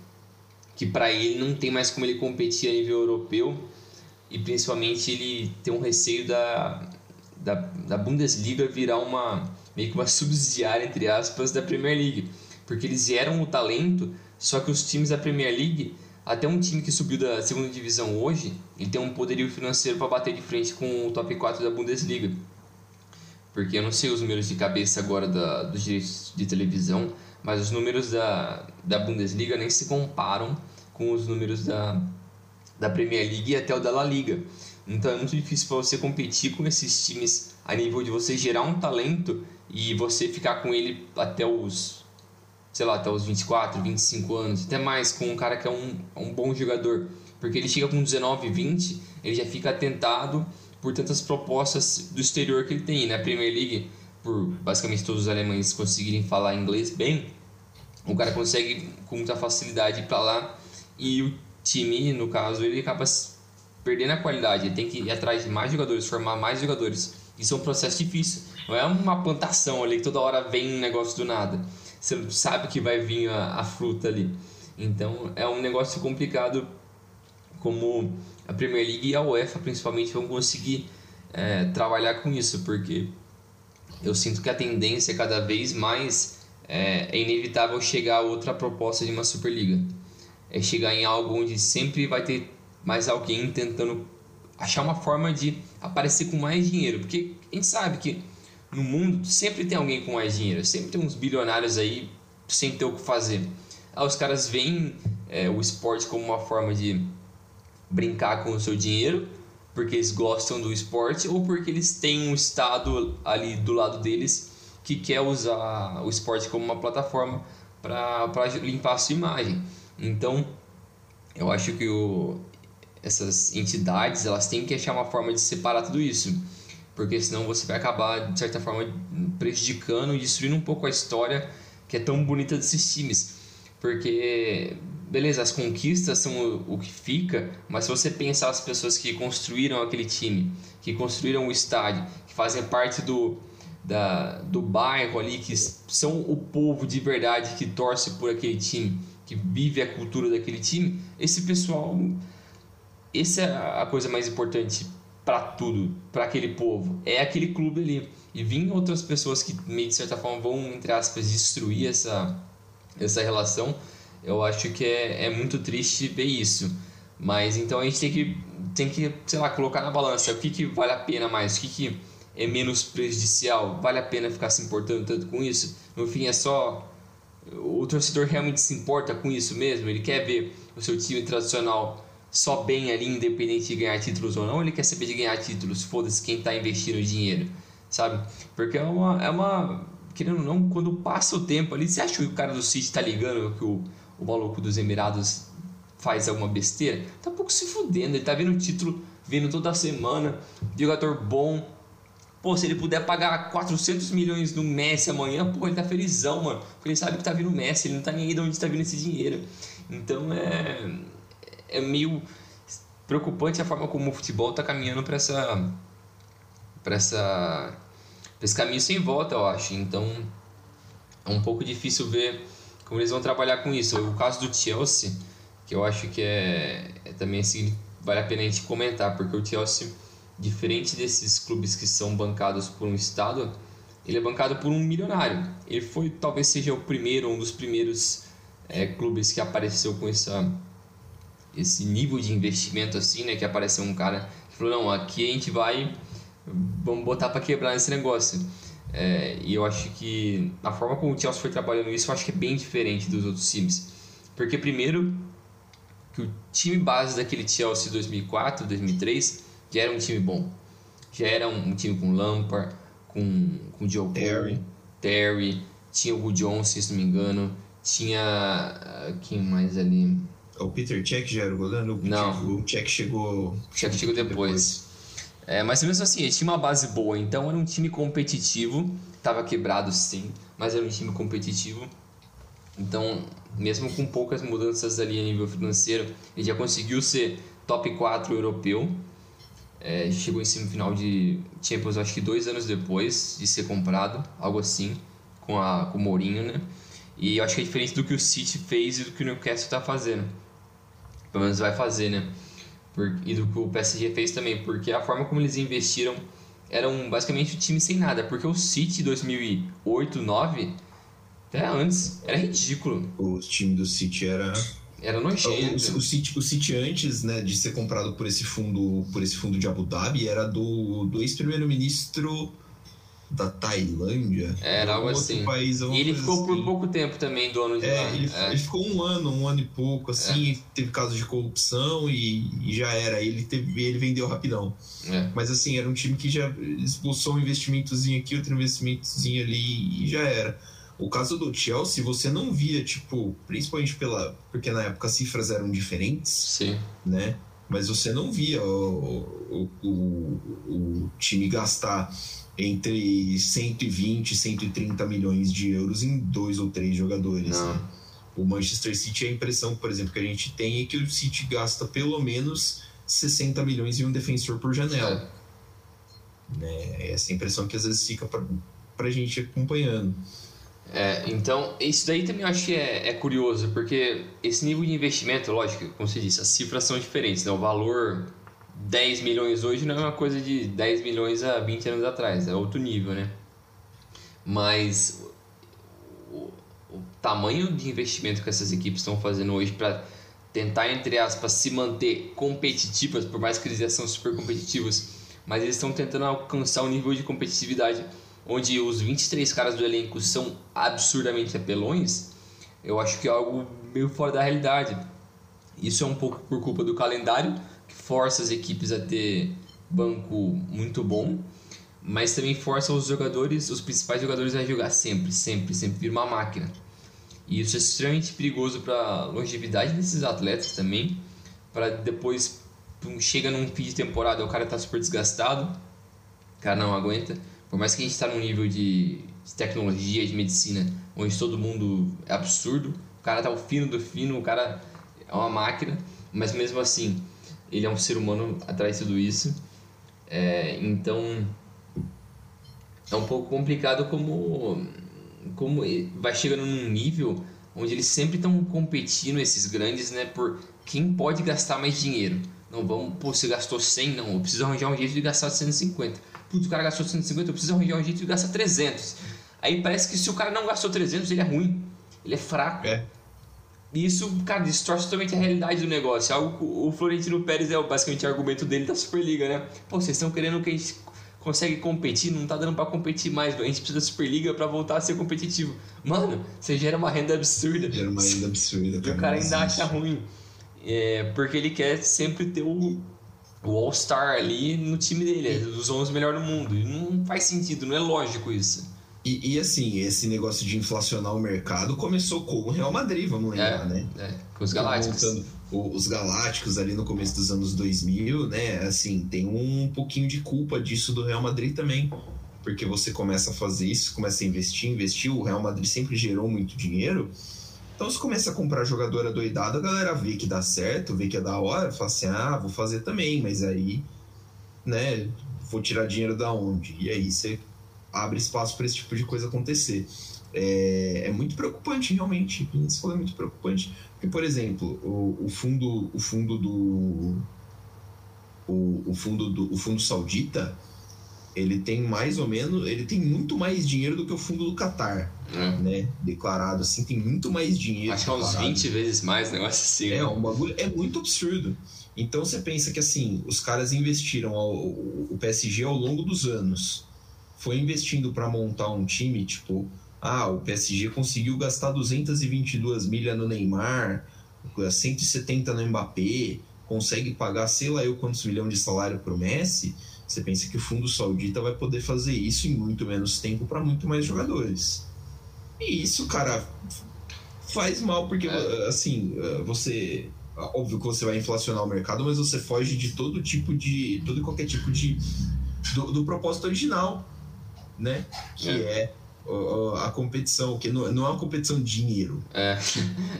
que para ele não tem mais como ele competir a nível europeu e principalmente ele tem um receio da, da, da Bundesliga virar uma meio que uma subsidiária entre aspas da Premier League, porque eles eram o talento, só que os times da Premier League, até um time que subiu da segunda divisão hoje, ele tem um poderio financeiro para bater de frente com o top 4 da Bundesliga. Porque eu não sei os números de cabeça agora da, dos direitos de televisão, mas os números da, da Bundesliga nem se comparam com os números da, da Premier League e até o da La Liga. Então é muito difícil para você competir com esses times a nível de você gerar um talento e você ficar com ele até os sei lá, até os 24, 25 anos, até mais com um cara que é um, um bom jogador, porque ele chega com 19, 20, ele já fica atentado por tantas propostas do exterior que ele tem, na né? Premier League, por basicamente todos os alemães conseguirem falar inglês bem, o cara consegue com muita facilidade para lá e time, no caso, ele acaba perdendo a qualidade. Ele tem que ir atrás de mais jogadores, formar mais jogadores. Isso é um processo difícil. Não é uma plantação ali que toda hora vem um negócio do nada. Você sabe que vai vir a, a fruta ali. Então é um negócio complicado como a Premier League e a UEFA principalmente vão conseguir é, trabalhar com isso, porque eu sinto que a tendência é cada vez mais é, é inevitável chegar a outra proposta de uma Superliga é chegar em algo onde sempre vai ter mais alguém tentando achar uma forma de aparecer com mais dinheiro, porque a gente sabe que no mundo sempre tem alguém com mais dinheiro, sempre tem uns bilionários aí sem ter o que fazer. Aí os caras veem é, o esporte como uma forma de brincar com o seu dinheiro, porque eles gostam do esporte ou porque eles têm um estado ali do lado deles que quer usar o esporte como uma plataforma para limpar a sua imagem. Então, eu acho que o, essas entidades elas têm que achar uma forma de separar tudo isso, porque senão você vai acabar de certa forma prejudicando e destruindo um pouco a história que é tão bonita desses times, porque beleza, as conquistas são o, o que fica, mas se você pensar as pessoas que construíram aquele time, que construíram o estádio, que fazem parte do da, do bairro ali, que são o povo de verdade que torce por aquele time, que vive a cultura daquele time, esse pessoal essa é a coisa mais importante para tudo, para aquele povo. É aquele clube ali. E vir outras pessoas que, de certa forma, vão, entre aspas, destruir essa, essa relação, eu acho que é, é muito triste ver isso. Mas então a gente tem que, tem que, sei lá, colocar na balança o que, que vale a pena mais, o que, que é menos prejudicial, vale a pena ficar se importando tanto com isso? No fim, é só. O torcedor realmente se importa com isso mesmo? Ele quer ver o seu time tradicional só bem ali, independente de ganhar títulos ou não, ele quer saber de ganhar títulos, foda-se quem está investindo dinheiro, sabe? Porque é uma, é uma. Querendo ou não, quando passa o tempo ali, você acha que o cara do City tá ligando que o, o maluco dos Emirados faz alguma besteira? Tá um pouco se fudendo, ele tá vendo o título, vendo toda semana, jogador bom. Pô, se ele puder pagar 400 milhões no Messi amanhã, pô, ele tá felizão, mano. Porque ele sabe que tá vindo o Messi, ele não tá nem aí de onde tá vindo esse dinheiro. Então é é meio preocupante a forma como o futebol está caminhando para essa para essa pra esse caminho sem volta, eu acho. Então é um pouco difícil ver como eles vão trabalhar com isso. O caso do Chelsea, que eu acho que é, é também assim, vale a pena a gente comentar, porque o Chelsea, diferente desses clubes que são bancados por um estado, ele é bancado por um milionário. Ele foi talvez seja o primeiro, um dos primeiros é, clubes que apareceu com essa esse nível de investimento assim, né? Que apareceu um cara que falou, não, aqui a gente vai, vamos botar para quebrar esse negócio. É, e eu acho que a forma como o Chelsea foi trabalhando isso, eu acho que é bem diferente dos outros times. Porque primeiro, que o time base daquele Chelsea 2004, 2003, já era um time bom. Já era um, um time com Lampard, com, com Joe Terry. Terry, tinha o Gu Johnson, se não me engano, tinha... Uh, quem mais ali... O Peter Cech já era o goleiro? Não. O Cech chegou. O Cech chegou depois. depois. É, mas mesmo assim, ele tinha uma base boa, então era um time competitivo. Tava quebrado sim, mas era um time competitivo. Então, mesmo com poucas mudanças ali a nível financeiro, ele já conseguiu ser top 4 europeu. É, chegou em semifinal de Champions, acho que dois anos depois de ser comprado, algo assim, com, a, com o Mourinho, né? E eu acho que é diferente do que o City fez e do que o Newcastle está fazendo. Pelo menos vai fazer, né? Por, e do que o PSG fez também, porque a forma como eles investiram era um, basicamente um time sem nada, porque o City 2008, 2009, até antes, era ridículo. O time do City era era nojento. O, o, City, o City antes, né, de ser comprado por esse fundo, por esse fundo de Abu Dhabi, era do, do ex-primeiro-ministro da Tailândia. Era algo assim. País, e ele ficou assim. por pouco tempo também dono de é, lá. Ele, é. ele ficou um ano, um ano e pouco, assim, é. teve casos de corrupção e, e, já era. Ele, teve, ele vendeu rapidão. É. Mas assim, era um time que já expulsou um investimentozinho aqui, outro investimentozinho ali e já era. O caso do Chelsea, você não via, tipo, principalmente pela. Porque na época as cifras eram diferentes. Sim. Né? Mas você não via o, o, o, o time gastar entre 120 e 130 milhões de euros em dois ou três jogadores. Né? O Manchester City, a impressão, por exemplo, que a gente tem é que o City gasta pelo menos 60 milhões em um defensor por janela. É. Né? Essa é impressão que às vezes fica para a gente acompanhando. É, então, isso daí também eu acho que é, é, curioso, porque esse nível de investimento, lógico, como você disse, as cifras são diferentes, né? o valor 10 milhões hoje não é uma coisa de 10 milhões há 20 anos atrás, é outro nível, né? Mas o, o tamanho de investimento que essas equipes estão fazendo hoje para tentar, entre aspas, se manter competitivas, por mais que eles já são super competitivos, mas eles estão tentando alcançar um nível de competitividade onde os 23 caras do elenco são absurdamente apelões, eu acho que é algo meio fora da realidade. Isso é um pouco por culpa do calendário, que força as equipes a ter banco muito bom, mas também força os jogadores, os principais jogadores a jogar sempre, sempre, sempre vir uma máquina. E isso é extremamente perigoso para a longevidade desses atletas também, para depois chega num fim de temporada, o cara tá super desgastado, o cara não aguenta. Por mais que a gente está num nível de tecnologia, de medicina, onde todo mundo é absurdo, o cara tá o fino do fino, o cara é uma máquina, mas mesmo assim, ele é um ser humano atrás de tudo isso. É, então, é um pouco complicado como, como vai chegando num nível onde eles sempre estão competindo, esses grandes, né, por quem pode gastar mais dinheiro. Não, vamos, pô, você gastou 100, não, eu preciso arranjar um jeito de gastar 150. Putz, o cara gastou 150, eu preciso arranjar um jeito de gastar 300. Aí parece que se o cara não gastou 300, ele é ruim, ele é fraco. É. E isso, cara, distorce totalmente a realidade do negócio. Algo o Florentino Pérez é basicamente o argumento dele da Superliga, né? Pô, vocês estão querendo que a gente consegue competir, não tá dando para competir mais, a gente precisa da Superliga para voltar a ser competitivo. Mano, você gera uma renda absurda. Gera uma renda absurda. Cara, e o cara ainda acha ruim. É, porque ele quer sempre ter o, o All-Star ali no time dele, os 11 melhores do mundo. E não faz sentido, não é lógico isso. E, e, assim, esse negócio de inflacionar o mercado começou com o Real Madrid, vamos lembrar, é, né? É, com os Galácticos. Voltando, os Galácticos ali no começo dos anos 2000, né? Assim, tem um pouquinho de culpa disso do Real Madrid também. Porque você começa a fazer isso, começa a investir, investir. O Real Madrid sempre gerou muito dinheiro. Então, se começa a comprar jogadora doidada, a galera vê que dá certo, vê que é da hora, fala assim: ah, vou fazer também, mas aí, né, vou tirar dinheiro da onde? E aí você abre espaço para esse tipo de coisa acontecer. É, é muito preocupante, realmente. Isso foi muito preocupante. Porque, por exemplo, o, o fundo, o fundo do. O, o, fundo do o fundo saudita ele tem mais ou menos ele tem muito mais dinheiro do que o fundo do Qatar é. né? Declarado assim tem muito mais dinheiro acho que é uns 20 vezes mais negócio assim é um bagulho é muito absurdo. Então você pensa que assim os caras investiram ao, o PSG ao longo dos anos. Foi investindo para montar um time, tipo, ah, o PSG conseguiu gastar 222 milhas no Neymar, 170 no Mbappé, consegue pagar sei lá eu quantos milhões de salário pro Messi, você pensa que o fundo saudita vai poder fazer isso em muito menos tempo para muito mais jogadores. E isso, cara, faz mal porque é. assim, você óbvio que você vai inflacionar o mercado, mas você foge de todo tipo de todo e qualquer tipo de do, do propósito original né? Que é, é a competição, que não, não é uma competição de dinheiro. É.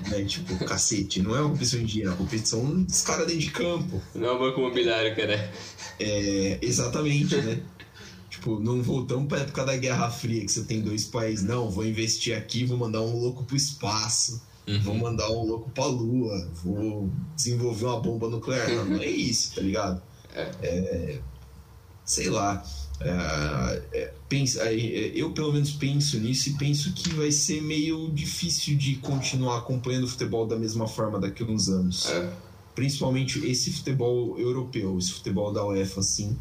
Né? Tipo, cacete, não é uma competição de dinheiro, é uma competição dos caras dentro de campo. Não é um banco imobiliário, cara. É, exatamente, né? tipo, não voltamos pra época da Guerra Fria, que você tem dois países. Não, vou investir aqui, vou mandar um louco pro espaço. Uhum. Vou mandar um louco pra lua, vou desenvolver uma bomba nuclear. Não, não é isso, tá ligado? É. é sei lá. É, é, pensa, é, eu pelo menos penso nisso e penso que vai ser meio difícil de continuar acompanhando o futebol da mesma forma daqui a uns anos. É. Principalmente esse futebol europeu, esse futebol da UEFA, assim,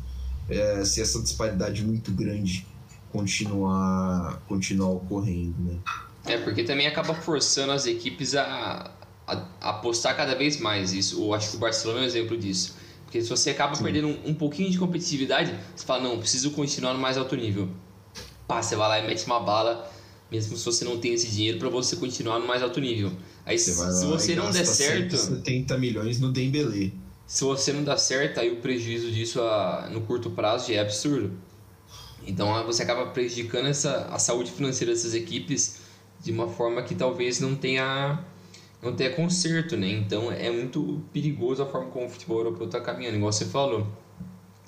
é, se essa disparidade muito grande continuar, continuar ocorrendo, né? É, porque também acaba forçando as equipes a, a, a apostar cada vez mais. Isso, eu acho que o Barcelona é um exemplo disso porque se você acaba Sim. perdendo um, um, pouquinho de competitividade, você fala, não, preciso continuar no mais alto nível. Pá, você vai lá e mete uma bala, mesmo se você não tem esse dinheiro para você continuar no mais alto nível. Aí você se você não der certo... 70 milhões no Dembélé. Se você não dá certo, aí o prejuízo disso a, no curto prazo é absurdo. Então você acaba prejudicando essa, a saúde financeira dessas equipes de uma forma que talvez não tenha não ter conserto, né? Então é muito perigoso a forma como o futebol europeu está caminhando, igual você falou.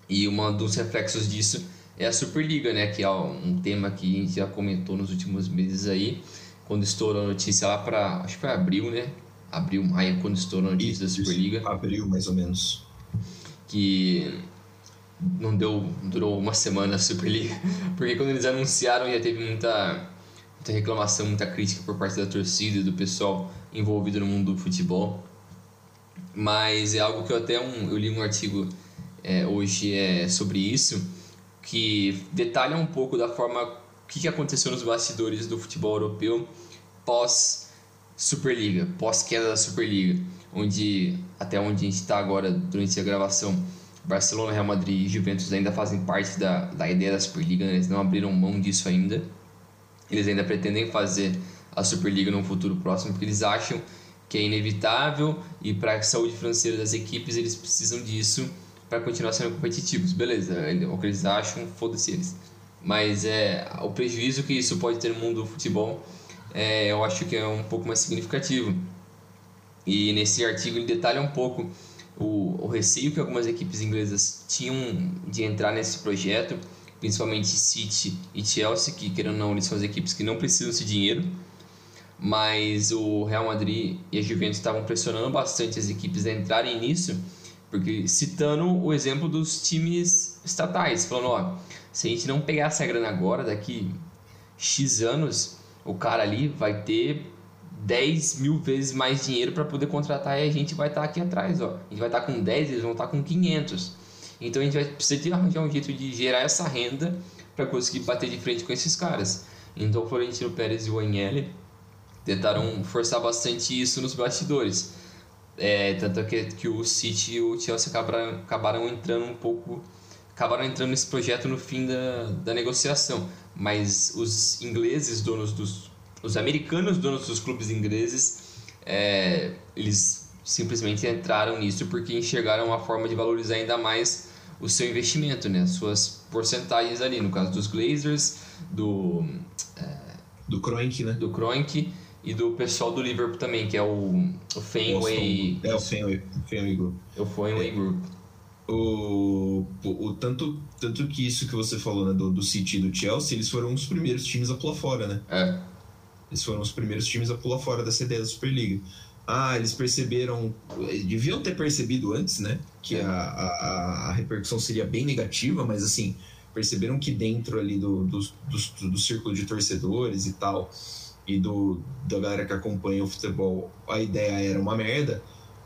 E um dos reflexos disso é a Superliga, né? Que é um tema que a gente já comentou nos últimos meses aí, quando estourou a notícia lá para acho que foi abril, né? Abril, maio, quando estourou a notícia isso, da Superliga. Abril, mais ou menos. Que não deu, durou uma semana a Superliga, porque quando eles anunciaram já teve muita, muita reclamação, muita crítica por parte da torcida e do pessoal envolvido no mundo do futebol. mas é algo que eu até um, eu li um artigo é, hoje é, sobre isso, que detalha um pouco da forma o que, que aconteceu nos bastidores do futebol europeu pós Superliga, pós queda da Superliga, onde até onde a gente está agora durante a gravação, Barcelona, Real Madrid e Juventus ainda fazem parte da, da ideia da Superliga, né? eles não abriram mão disso ainda. Eles ainda pretendem fazer a Superliga no futuro próximo, porque eles acham que é inevitável e para a saúde financeira das equipes eles precisam disso para continuar sendo competitivos. Beleza, o que eles acham, foda-se eles. Mas é, o prejuízo que isso pode ter no mundo do futebol, é, eu acho que é um pouco mais significativo. E nesse artigo ele detalha um pouco o, o receio que algumas equipes inglesas tinham de entrar nesse projeto, principalmente City e Chelsea, que querendo ou não, eles são as equipes que não precisam de dinheiro, mas o Real Madrid e a Juventus estavam pressionando bastante as equipes a entrarem nisso, porque citando o exemplo dos times estatais, falando, ó, se a gente não pegar essa grana agora, daqui X anos, o cara ali vai ter 10 mil vezes mais dinheiro para poder contratar e a gente vai estar tá aqui atrás, ó. A gente vai estar tá com 10, eles vão estar tá com 500. Então a gente vai precisar arranjar um jeito de gerar essa renda para conseguir bater de frente com esses caras. Então o Florentino Pérez e o Agnelli tentaram forçar bastante isso nos bastidores. É, tanto que, que o City e o Chelsea acabaram, acabaram entrando um pouco acabaram entrando nesse projeto no fim da, da negociação mas os ingleses donos dos os americanos donos dos clubes ingleses é, eles simplesmente entraram nisso porque enxergaram uma forma de valorizar ainda mais o seu investimento né as suas porcentagens ali no caso dos Glazers do é, do Kroenke né do Kroenke e do pessoal do Liverpool também, que é o, o Fenway. É o Fenway, Fenway Group. É o Fenway é. Group. O, o, tanto, tanto que isso que você falou, né, do, do City e do Chelsea, eles foram os primeiros times a pular fora, né? É. Eles foram os primeiros times a pular fora dessa ideia da Superliga. Ah, eles perceberam, deviam ter percebido antes, né? Que a, a, a repercussão seria bem negativa, mas assim, perceberam que dentro ali do, do, do, do círculo de torcedores e tal, e do, da galera que acompanha o futebol, a ideia era uma merda,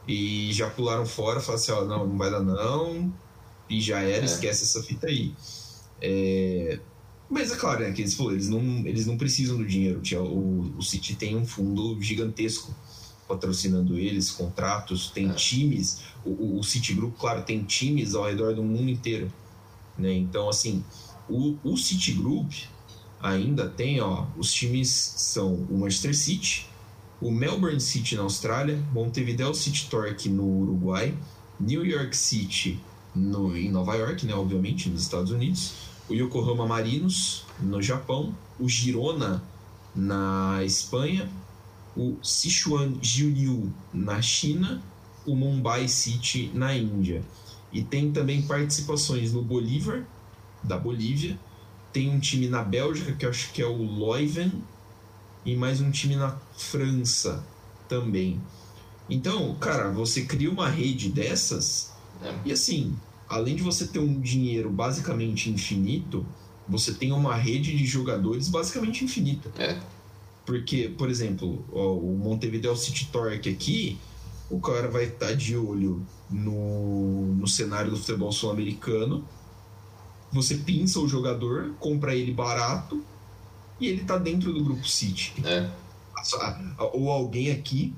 e já pularam fora, falaram assim, ó, não, não vai dar não, e já era, é. esquece essa fita aí. É... Mas é claro, né, que eles, eles, não, eles não precisam do dinheiro, o, o City tem um fundo gigantesco patrocinando eles, contratos, tem é. times, o, o City Group, claro, tem times ao redor do mundo inteiro, né, então assim, o, o City Group ainda tem, ó, os times são o Manchester City, o Melbourne City na Austrália, Montevideo City Torque no Uruguai, New York City no, em Nova York, né, obviamente, nos Estados Unidos, o Yokohama Marinos no Japão, o Girona na Espanha, o Sichuan Jiuryu na China, o Mumbai City na Índia. E tem também participações no Bolívar, da Bolívia, tem um time na Bélgica, que eu acho que é o Leuven, e mais um time na França também. Então, cara, você cria uma rede dessas, é. e assim, além de você ter um dinheiro basicamente infinito, você tem uma rede de jogadores basicamente infinita. É. Porque, por exemplo, ó, o Montevideo City Torque aqui, o cara vai estar tá de olho no, no cenário do futebol sul-americano você pinça o jogador, compra ele barato e ele tá dentro do grupo City. É. Ou alguém aqui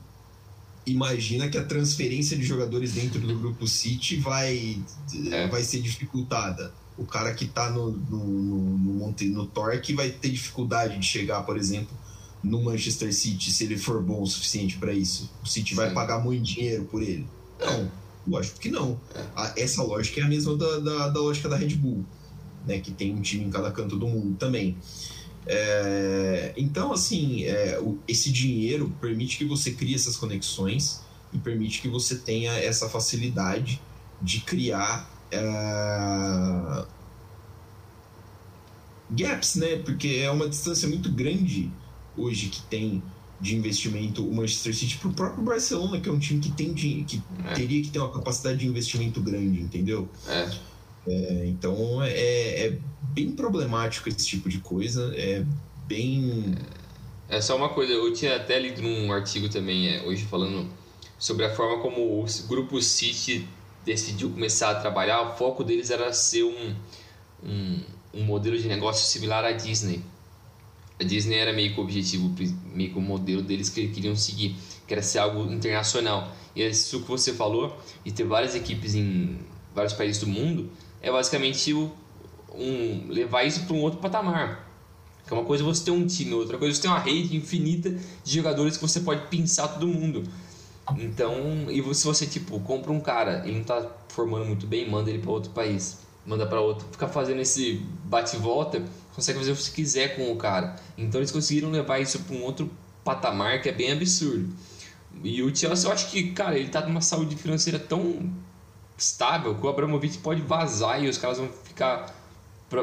imagina que a transferência de jogadores dentro do grupo City vai, é. vai ser dificultada. O cara que tá no, no, no, no, no Torque vai ter dificuldade de chegar, por exemplo, no Manchester City, se ele for bom o suficiente para isso. O City Sim. vai pagar muito dinheiro por ele. Não, lógico que não. É. Essa lógica é a mesma da, da, da lógica da Red Bull né, que tem um time em cada canto do mundo também. É, então, assim, é, o, esse dinheiro permite que você crie essas conexões e permite que você tenha essa facilidade de criar é, gaps, né? Porque é uma distância muito grande hoje que tem de investimento o Manchester City para o próprio Barcelona, que é um time que tem que é. teria que ter uma capacidade de investimento grande, entendeu? É. É, então é, é, bem problemático esse tipo de coisa, é bem. É só uma coisa, eu tinha até lido num artigo também, é, hoje falando sobre a forma como o grupo City decidiu começar a trabalhar. O foco deles era ser um, um, um modelo de negócio similar à Disney. A Disney era meio que o objetivo, meio que o modelo deles que eles queriam seguir, que era ser algo internacional. E isso que você falou, e ter várias equipes em vários países do mundo, é basicamente o, um, levar isso para um outro patamar. Que é uma coisa você ter um time, outra coisa você ter uma rede infinita de jogadores que você pode pensar todo mundo. Então, e se você tipo compra um cara, ele não tá formando muito bem, manda ele para outro país, manda para outro, fica fazendo esse bate volta, consegue fazer o que você quiser com o cara. Então eles conseguiram levar isso para um outro patamar que é bem absurdo. E o Chelsea, eu acho que, cara, ele tá numa saúde financeira tão estável que o Abramovich pode vazar e os caras vão ficar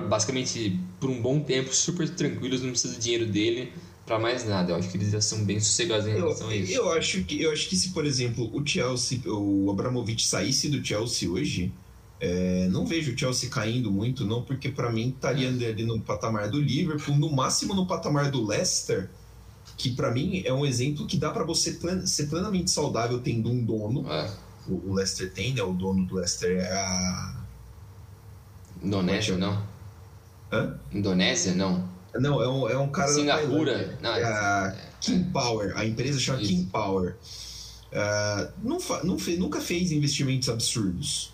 basicamente por um bom tempo super tranquilos, não precisa do dinheiro dele para mais nada. Eu acho que eles já são bem sossegados em relação eu, a isso. Eu acho, que, eu acho que se, por exemplo, o Chelsea, o Abramovich saísse do Chelsea hoje, é, não vejo o Chelsea caindo muito, não, porque para mim estaria ali no patamar do Liverpool, no máximo no patamar do Leicester, que para mim é um exemplo que dá para você ser plenamente saudável tendo um dono. É. O, o Leicester tem, né? O dono do Leicester é a. Indonésia, não? Hã? Indonésia, não? Não, é um, é um cara Singapura. Não, é a King Power. A empresa chama Isso. King Power. Uh, não, não fez, nunca fez investimentos absurdos.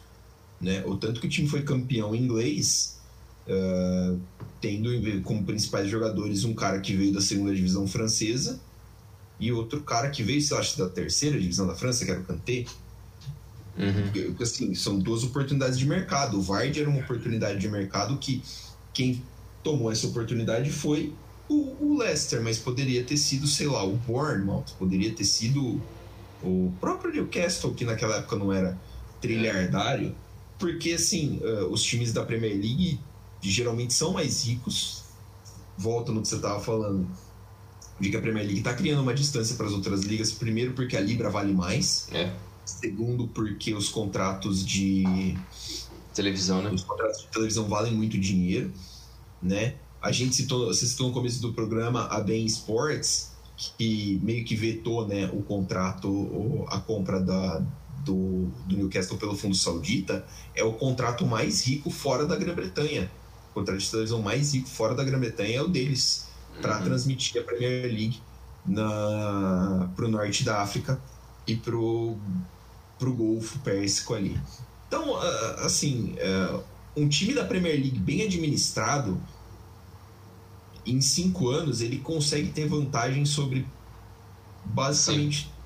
Né? O tanto que o time foi campeão inglês, uh, tendo como principais jogadores um cara que veio da segunda divisão francesa e outro cara que veio, sei lá, da terceira divisão da França, que era o Kanté. Uhum. Assim, são duas oportunidades de mercado. O Vardy era uma oportunidade de mercado que quem tomou essa oportunidade foi o, o Leicester, mas poderia ter sido, sei lá, o Bournemouth, poderia ter sido o próprio Newcastle, que naquela época não era trilhardário, porque assim, uh, os times da Premier League geralmente são mais ricos. Volta no que você estava falando, de que a Premier League está criando uma distância para as outras ligas, primeiro porque a Libra vale mais, é. segundo porque os contratos de televisão, né? Os contratos de televisão valem muito dinheiro né? A gente citou, você citou no começo do programa a Ben Sports, que meio que vetou né, o contrato, a compra da, do, do Newcastle pelo fundo saudita, é o contrato mais rico fora da Grã-Bretanha. O contrato de televisão mais rico fora da Grã-Bretanha é o deles, para uhum. transmitir a Premier League para o norte da África e para o Golfo Pérsico ali. Então, assim, é, um time da Premier League bem administrado, em cinco anos, ele consegue ter vantagem sobre basicamente Sim.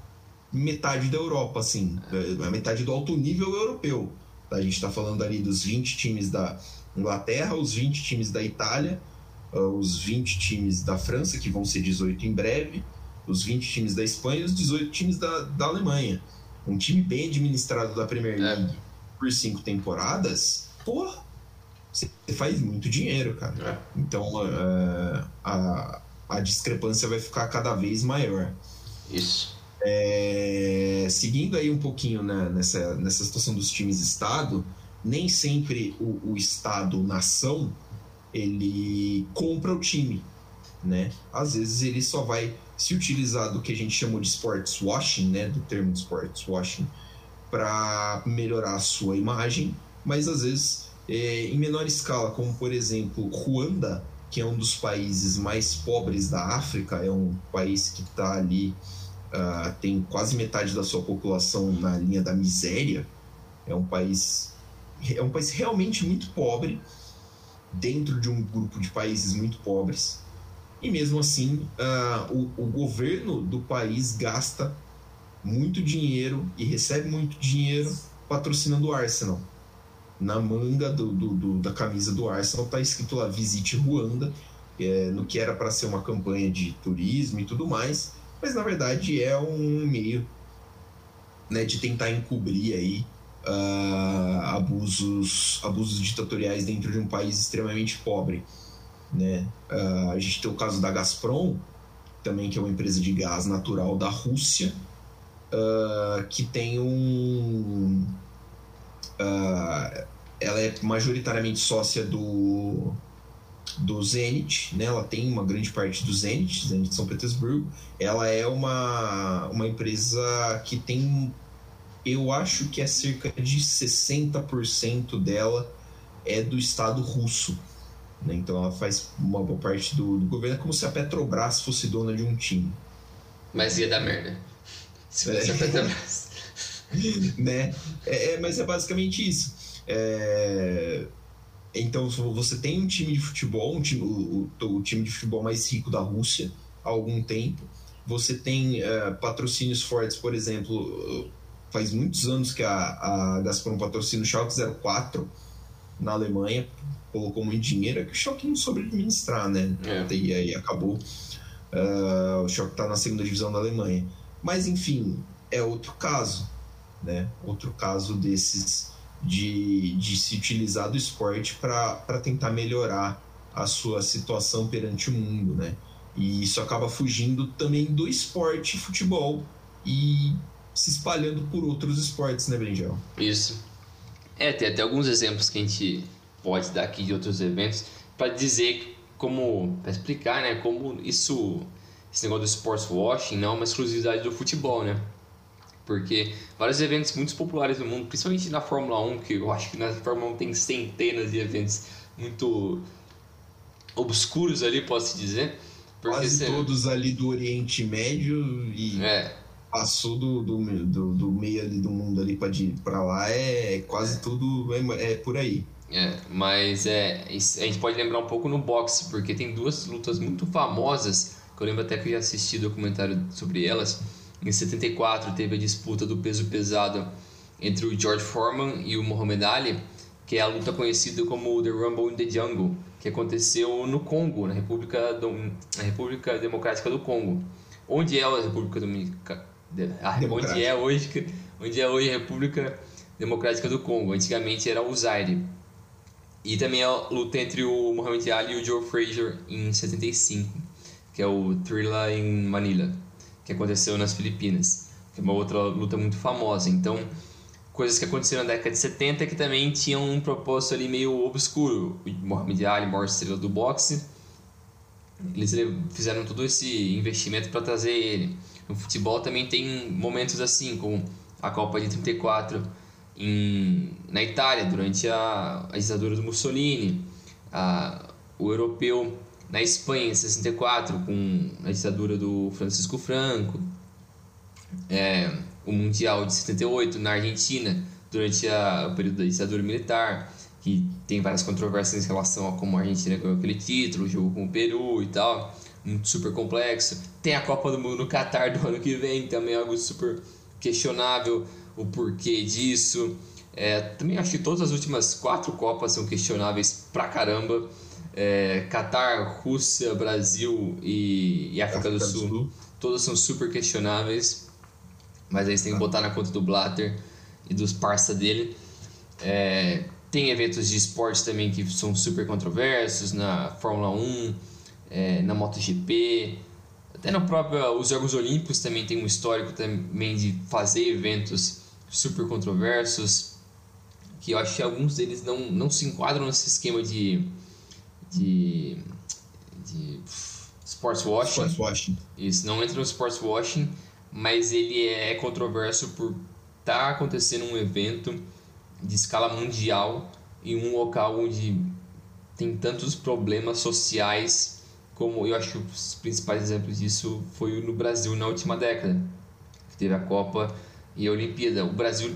Metade da Europa, assim, a metade do alto nível europeu. A gente está falando ali dos 20 times da Inglaterra, os 20 times da Itália, ah, os 20 times da França, que vão ser 18 em breve, os 20 times da Espanha e os 18 times da, da Alemanha. Um time bem administrado da Premier é. League é. por cinco temporadas, porra, você faz muito dinheiro, cara. É. Então uh, a, a discrepância vai ficar cada vez maior. Isso. É, seguindo aí um pouquinho né, nessa, nessa situação dos times Estado, nem sempre o, o Estado-nação ele compra o time, né? Às vezes ele só vai se utilizar do que a gente chamou de sports washing, né? Do termo de sports washing, para melhorar a sua imagem, mas às vezes é, em menor escala, como por exemplo Ruanda, que é um dos países mais pobres da África, é um país que está ali, uh, tem quase metade da sua população na linha da miséria, é um país, é um país realmente muito pobre, dentro de um grupo de países muito pobres, e mesmo assim uh, o, o governo do país gasta muito dinheiro e recebe muito dinheiro patrocinando o Arsenal. Na manga do, do, do, da camisa do Arsenal está escrito lá Visite Ruanda, é, no que era para ser uma campanha de turismo e tudo mais, mas na verdade é um meio né, de tentar encobrir aí uh, abusos, abusos ditatoriais dentro de um país extremamente pobre. Né? Uh, a gente tem o caso da Gazprom, também que é uma empresa de gás natural da Rússia, uh, que tem um Uh, ela é majoritariamente sócia do do Zenit, né? Ela tem uma grande parte do Zenit, Zenit de São Petersburgo. Ela é uma, uma empresa que tem, eu acho que é cerca de 60% dela é do Estado russo. Né? Então ela faz uma boa parte do, do governo, é como se a Petrobras fosse dona de um time. Mas ia dar merda. Se fosse é. a Petrobras. né? É, é, mas é basicamente isso. É... Então você tem um time de futebol, um time, o, o, o, time de futebol mais rico da Rússia há algum tempo. Você tem uh, patrocínios fortes, por exemplo, faz muitos anos que a, a Gazprom patrocina o Schalke 04 na Alemanha, colocou muito dinheiro, é que o Schalke não soube administrar, né? É. E aí acabou. Uh, o Schalke está na segunda divisão da Alemanha. Mas enfim, é outro caso, né? Outro caso desses de, de se utilizar do esporte para tentar melhorar a sua situação perante o mundo, né? E isso acaba fugindo também do esporte futebol e se espalhando por outros esportes, né, Brinjel? Isso. É, tem até alguns exemplos que a gente pode dar aqui de outros eventos para dizer como, para explicar, né, como isso, esse negócio do sports washing não é uma exclusividade do futebol, né? Porque vários eventos muito populares no mundo, principalmente na Fórmula 1, que eu acho que na Fórmula 1 tem centenas de eventos muito obscuros ali, posso dizer. Quase todos ali do Oriente Médio e é. passou do, do, do, do, meio ali do mundo ali para lá, é quase é. tudo é, é, por aí. É, mas é, a gente pode lembrar um pouco no boxe, porque tem duas lutas muito famosas, que eu lembro até que eu já assisti documentário sobre elas, em 74 teve a disputa do peso pesado entre o George Foreman e o Muhammad Ali, que é a luta conhecida como The Rumble in the Jungle, que aconteceu no Congo, na República, do, na República Democrática do Congo. Onde é a República Dominicana? Onde é hoje, onde é hoje a República Democrática do Congo. Antigamente era o Zaire. E também a luta entre o Muhammad Ali e o Joe Frazier em 75, que é o Thrilla em Manila que aconteceu nas Filipinas, que é uma outra luta muito famosa. Então, coisas que aconteceram na década de 70 que também tinham um propósito ali meio obscuro. O Muhammad Ali, maior estrela do boxe, eles fizeram todo esse investimento para trazer ele. No futebol também tem momentos assim, como a Copa de 34 em, na Itália, durante a, a ditadura do Mussolini, a, o europeu na Espanha em 64 com a ditadura do Francisco Franco, é, o Mundial de 78 na Argentina durante a, o período da ditadura militar, que tem várias controvérsias em relação a como a Argentina ganhou aquele título, o jogo com o Peru e tal, muito super complexo. Tem a Copa do Mundo no Catar do ano que vem, também é algo super questionável o porquê disso. É, também acho que todas as últimas quatro Copas são questionáveis pra caramba é, Catar, Rússia, Brasil e, e África, África, do, Sul, do Sul, todas são super questionáveis, mas aí você tem que botar na conta do Blatter e dos parça dele. É, tem eventos de esporte também que são super controversos, na Fórmula 1, é, na MotoGP, até na própria os Jogos Olímpicos também tem um histórico também de fazer eventos super controversos, que eu acho que alguns deles não, não se enquadram nesse esquema de de, de sports washing. Sports washing. Isso, não entra no sports washing, mas ele é controverso por estar tá acontecendo um evento de escala mundial em um local onde tem tantos problemas sociais como eu acho que os principais exemplos disso foi no Brasil na última década que teve a Copa e a Olimpíada o Brasil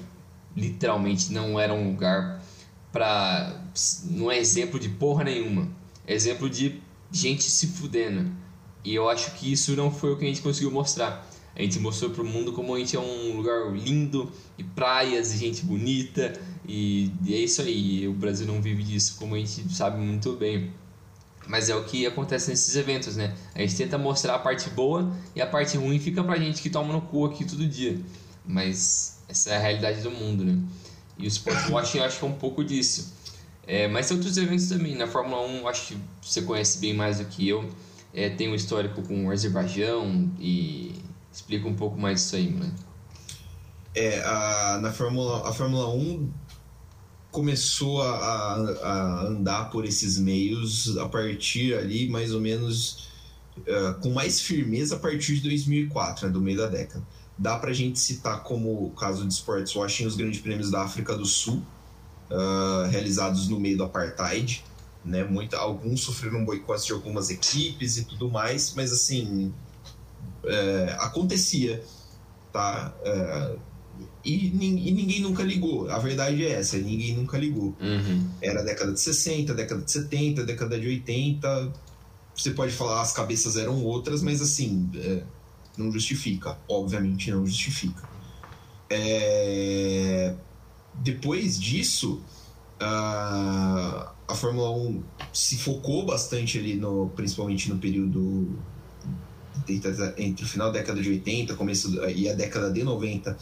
literalmente não era um lugar para não é exemplo de porra nenhuma exemplo de gente se fudendo. E eu acho que isso não foi o que a gente conseguiu mostrar. A gente mostrou para o mundo como a gente é um lugar lindo, e praias, e gente bonita, e, é isso aí. O Brasil não vive disso, como a gente sabe muito bem. Mas é o que acontece nesses eventos, né? A gente tenta mostrar a parte boa e a parte ruim fica pra gente que toma no cu aqui todo dia. Mas essa é a realidade do mundo, né? E o Sport Washing eu acho que é um pouco disso. É, mas tem outros eventos também. Na Fórmula 1, acho que você conhece bem mais do que eu. É, tem um histórico com o Azerbaijão e explica um pouco mais isso aí, mano. É, a, na Fórmula, a Fórmula 1 começou a, a, andar por esses meios a partir ali, mais ou menos, uh, com mais firmeza a partir de 2004, né, do meio da década. Dá para a gente citar como caso de sports washing os grandes prêmios da África do Sul, uh, realizados no meio do apartheid. Né? Muita, alguns sofreram boicotes de algumas equipes e tudo mais, mas assim, é, acontecia, tá? É, e, e, ninguém nunca ligou. A verdade é essa, ninguém nunca ligou. Uhum. Era década de 60, década de 70, década de 80. Você pode falar as cabeças eram outras, mas assim, é, não justifica. Obviamente não justifica. É... Depois disso, a, a Fórmula 1 se focou bastante ali, no, principalmente no período entre o final da década de 80 começo e a década de 90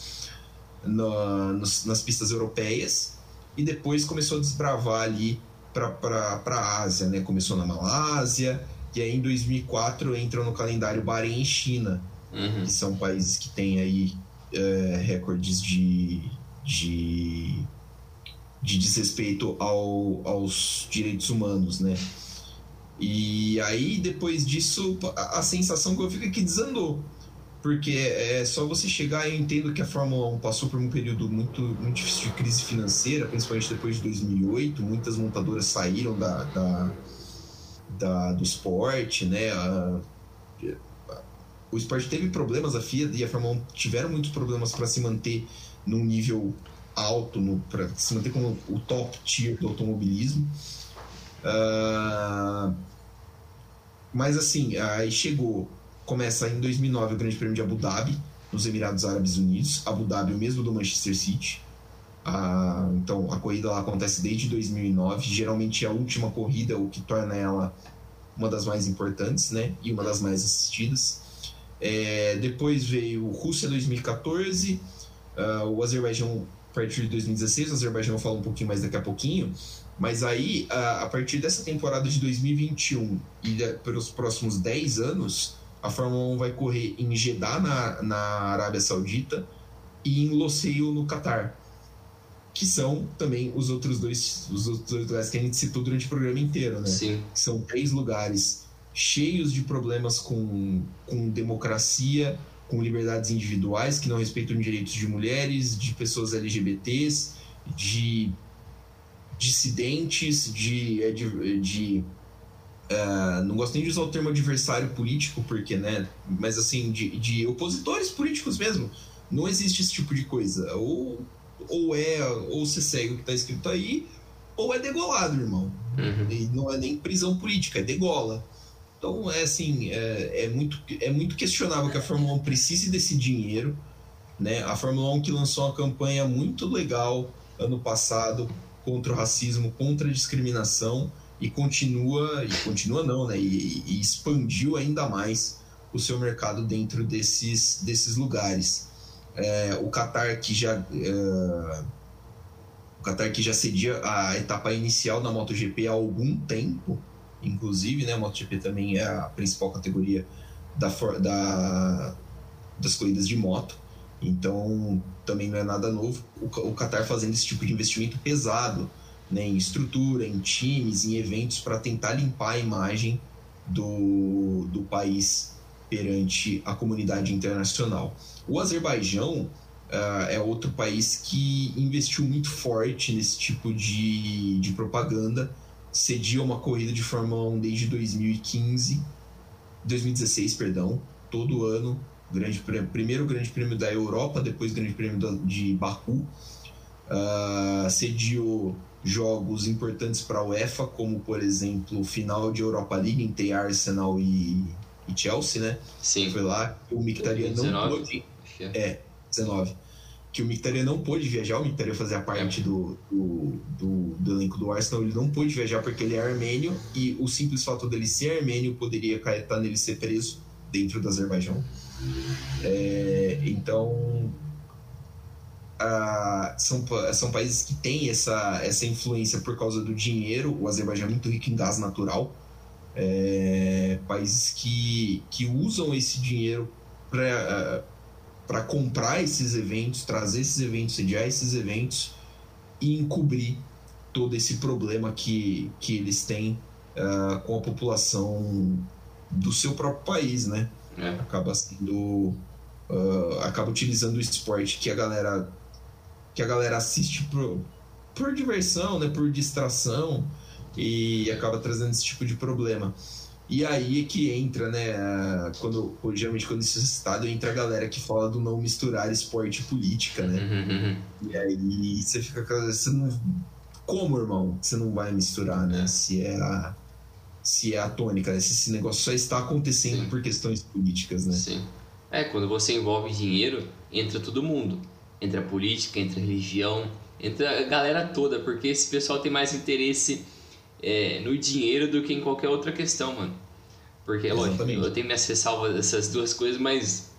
no, nos, nas pistas europeias e depois começou a desbravar ali para a Ásia, né? Começou na Malásia e aí em 2004 entrou no calendário Bahrein e China, uhum. que são países que têm aí é, recordes de, de, de desrespeito ao, aos direitos humanos, né? E aí, depois disso, a, a sensação que eu fico é que desandou. Porque é só você chegar, eu entendo que a Fórmula 1 passou por um período muito, muito difícil de crise financeira, principalmente depois de 2008. Muitas montadoras saíram da, da, da do esporte, né? A, o esporte teve problemas, a FIA e a Fórmula 1 tiveram muitos problemas para se manter num nível alto, para se manter como o top tier do automobilismo. Uh, mas assim, aí chegou, começa em 2009 o Grande Prêmio de Abu Dhabi, nos Emirados Árabes Unidos. Abu Dhabi, o mesmo do Manchester City. Uh, então a corrida lá acontece desde 2009. Geralmente é a última corrida, o que torna ela uma das mais importantes, né? E uma das mais assistidas. É, depois veio Rússia 2014, uh, ah, o Azerbaijão a partir de 2016. O Azerbaijão fala um pouquinho mais daqui a pouquinho. Mas aí, a partir dessa temporada de 2021 e pelos próximos 10 anos, a Fórmula 1 vai correr em Jeddah, na, na Arábia Saudita, e em Losail, no Catar. Que são também os outros dois, os outros dois lugares que a gente citou durante o programa inteiro, né? Sim. São três lugares cheios de problemas com, com democracia, com liberdades individuais que não respeitam direitos de mulheres, de pessoas LGBTs, de dissidentes, de. É, de, de uh, não gosto nem de usar o termo adversário político, porque, né? Mas assim, de, de opositores políticos mesmo. Não existe esse tipo de coisa. Ou, ou é, ou você segue o que está escrito aí, ou é degolado, irmão. Uhum. E não é nem prisão política, é degola. Então, é assim, é, é, muito, é muito questionável que a Fórmula 1 precise desse dinheiro. Né? A Fórmula 1 que lançou uma campanha muito legal ano passado contra o racismo, contra a discriminação e continua, e continua não, né? E, e expandiu ainda mais o seu mercado dentro desses, desses lugares. É, o Qatar que já é, o Qatar que já cedia a etapa inicial da MotoGP há algum tempo, inclusive, né? MotoGP também é a principal categoria da, da, das corridas de moto. Então, também não é nada novo. O, Qatar fazendo esse tipo de investimento pesado né, em estrutura, em times, em eventos para tentar limpar a imagem do, do país perante a comunidade internacional. O Azerbaijão uh, é outro país que investiu muito forte nesse tipo de, de propaganda, cedia uma corrida de Fórmula 1 desde 2015, 2016, perdão, todo ano grande prêmio, primeiro grande prêmio da Europa, depois grande prêmio de Baku. Uh, sediou jogos importantes para a UEFA, como por exemplo final de Europa League entre Arsenal e, e Chelsea, né? Sim. Foi lá o Mictarian não pôde. É. é, 19. Que o Mictarian não pôde viajar, o Mictarian fazia parte do, do, do, do, elenco do Arsenal, ele não pôde viajar porque ele é armênio e o simples fato dele ser armênio poderia acarretar nele ser preso dentro do Azerbaijão. É, então, a, são, são países que têm essa, essa influência por causa do dinheiro. O Azerbaijão é muito rico em gás natural. É, países que, que usam esse dinheiro para comprar esses eventos, trazer esses eventos, sediar esses eventos e encobrir todo esse problema que, que eles têm uh, com a população do seu próprio país, né? É. Acaba sendo. Uh, acaba utilizando o esporte que a galera. que a galera assiste por, por diversão, né? Por distração e acaba trazendo esse tipo de problema. E aí é que entra, né? Quando, geralmente, quando isso é citado, entra a galera que fala do não misturar esporte e política, né? Uhum. E aí você fica. Você não, como, irmão? Você não vai misturar, né? Se é a, se é a tônica, né? Se esse negócio só está acontecendo Sim. por questões políticas, né? Sim. É, quando você envolve dinheiro, entra todo mundo. Entra a política, entra a religião, entra a galera toda, porque esse pessoal tem mais interesse é, no dinheiro do que em qualquer outra questão, mano. Porque, lógico, eu tenho minhas ressalvas dessas duas coisas, mas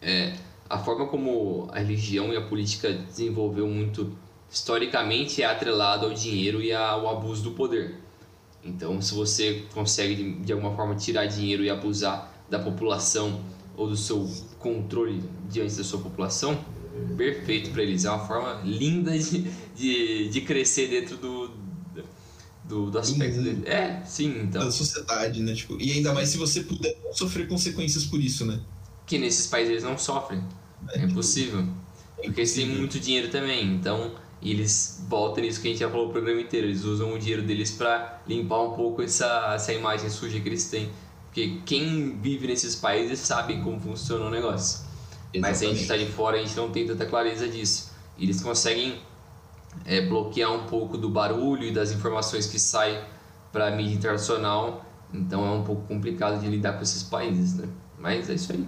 é, a forma como a religião e a política desenvolveu muito historicamente é atrelado ao dinheiro e ao abuso do poder. Então, se você consegue de, de alguma forma tirar dinheiro e abusar da população ou do seu controle diante da sua população, perfeito para eles. É uma forma linda de, de, de crescer dentro do, do, do aspecto dele. É, sim, então. Da sociedade, né? Tipo, e ainda mais se você puder sofrer consequências por isso, né? Que nesses países eles não sofrem. É, é impossível. É porque eles têm muito dinheiro também, então eles voltam nisso que a gente já falou o programa inteiro. Eles usam o dinheiro deles para limpar um pouco essa, essa imagem suja que eles têm. Porque quem vive nesses países sabe como funciona o negócio. Exatamente. Mas a gente está de fora, a gente não tem tanta clareza disso. E eles conseguem é, bloquear um pouco do barulho e das informações que saem para a mídia internacional. Então é um pouco complicado de lidar com esses países, né? Mas é isso aí.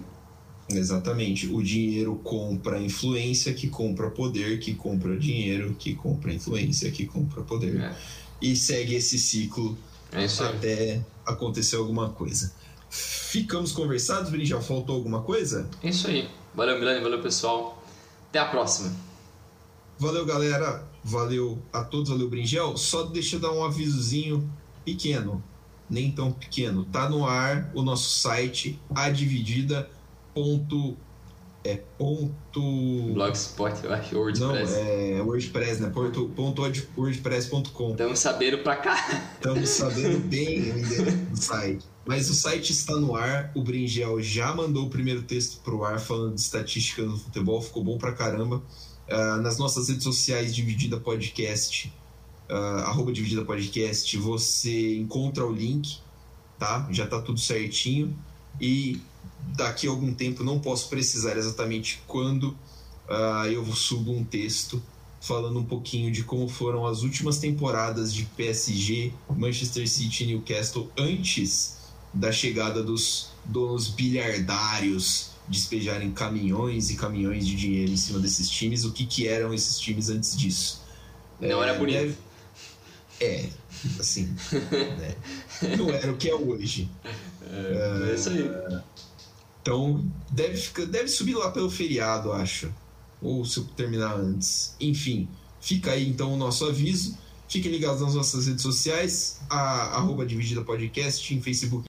Exatamente. O dinheiro compra influência, que compra poder, que compra dinheiro, que compra influência, que compra poder. É. E segue esse ciclo é até acontecer alguma coisa. Ficamos conversados, Já Faltou alguma coisa? É isso aí. Valeu, Milani. Valeu, pessoal. Até a próxima. Valeu, galera. Valeu a todos, valeu, Bringel. Só deixa eu dar um avisozinho pequeno, nem tão pequeno. Tá no ar o nosso site, adividida. Ponto, é ponto. Blogspot, eu acho, WordPress. Não, é WordPress, né? Ponto, ponto wordpress.com. Estamos sabendo pra cá. Estamos sabendo bem o do site. Mas o site está no ar. O Bringel já mandou o primeiro texto pro ar falando de estatísticas do futebol. Ficou bom pra caramba. Uh, nas nossas redes sociais, Dividida Podcast, uh, arroba Dividida Podcast, você encontra o link, tá? Já tá tudo certinho. E daqui a algum tempo, não posso precisar exatamente quando, uh, eu subo um texto falando um pouquinho de como foram as últimas temporadas de PSG, Manchester City e Newcastle antes da chegada dos donos bilhardários despejarem caminhões e caminhões de dinheiro em cima desses times. O que, que eram esses times antes disso? Não é, era bonito. Deve... É, assim. né? Não era o que é hoje. É, é isso aí. Então, deve, ficar, deve subir lá pelo feriado, acho. Ou se eu terminar antes. Enfim, fica aí então o nosso aviso. Fiquem ligados nas nossas redes sociais, a, arroba Dividida Podcast, em Facebook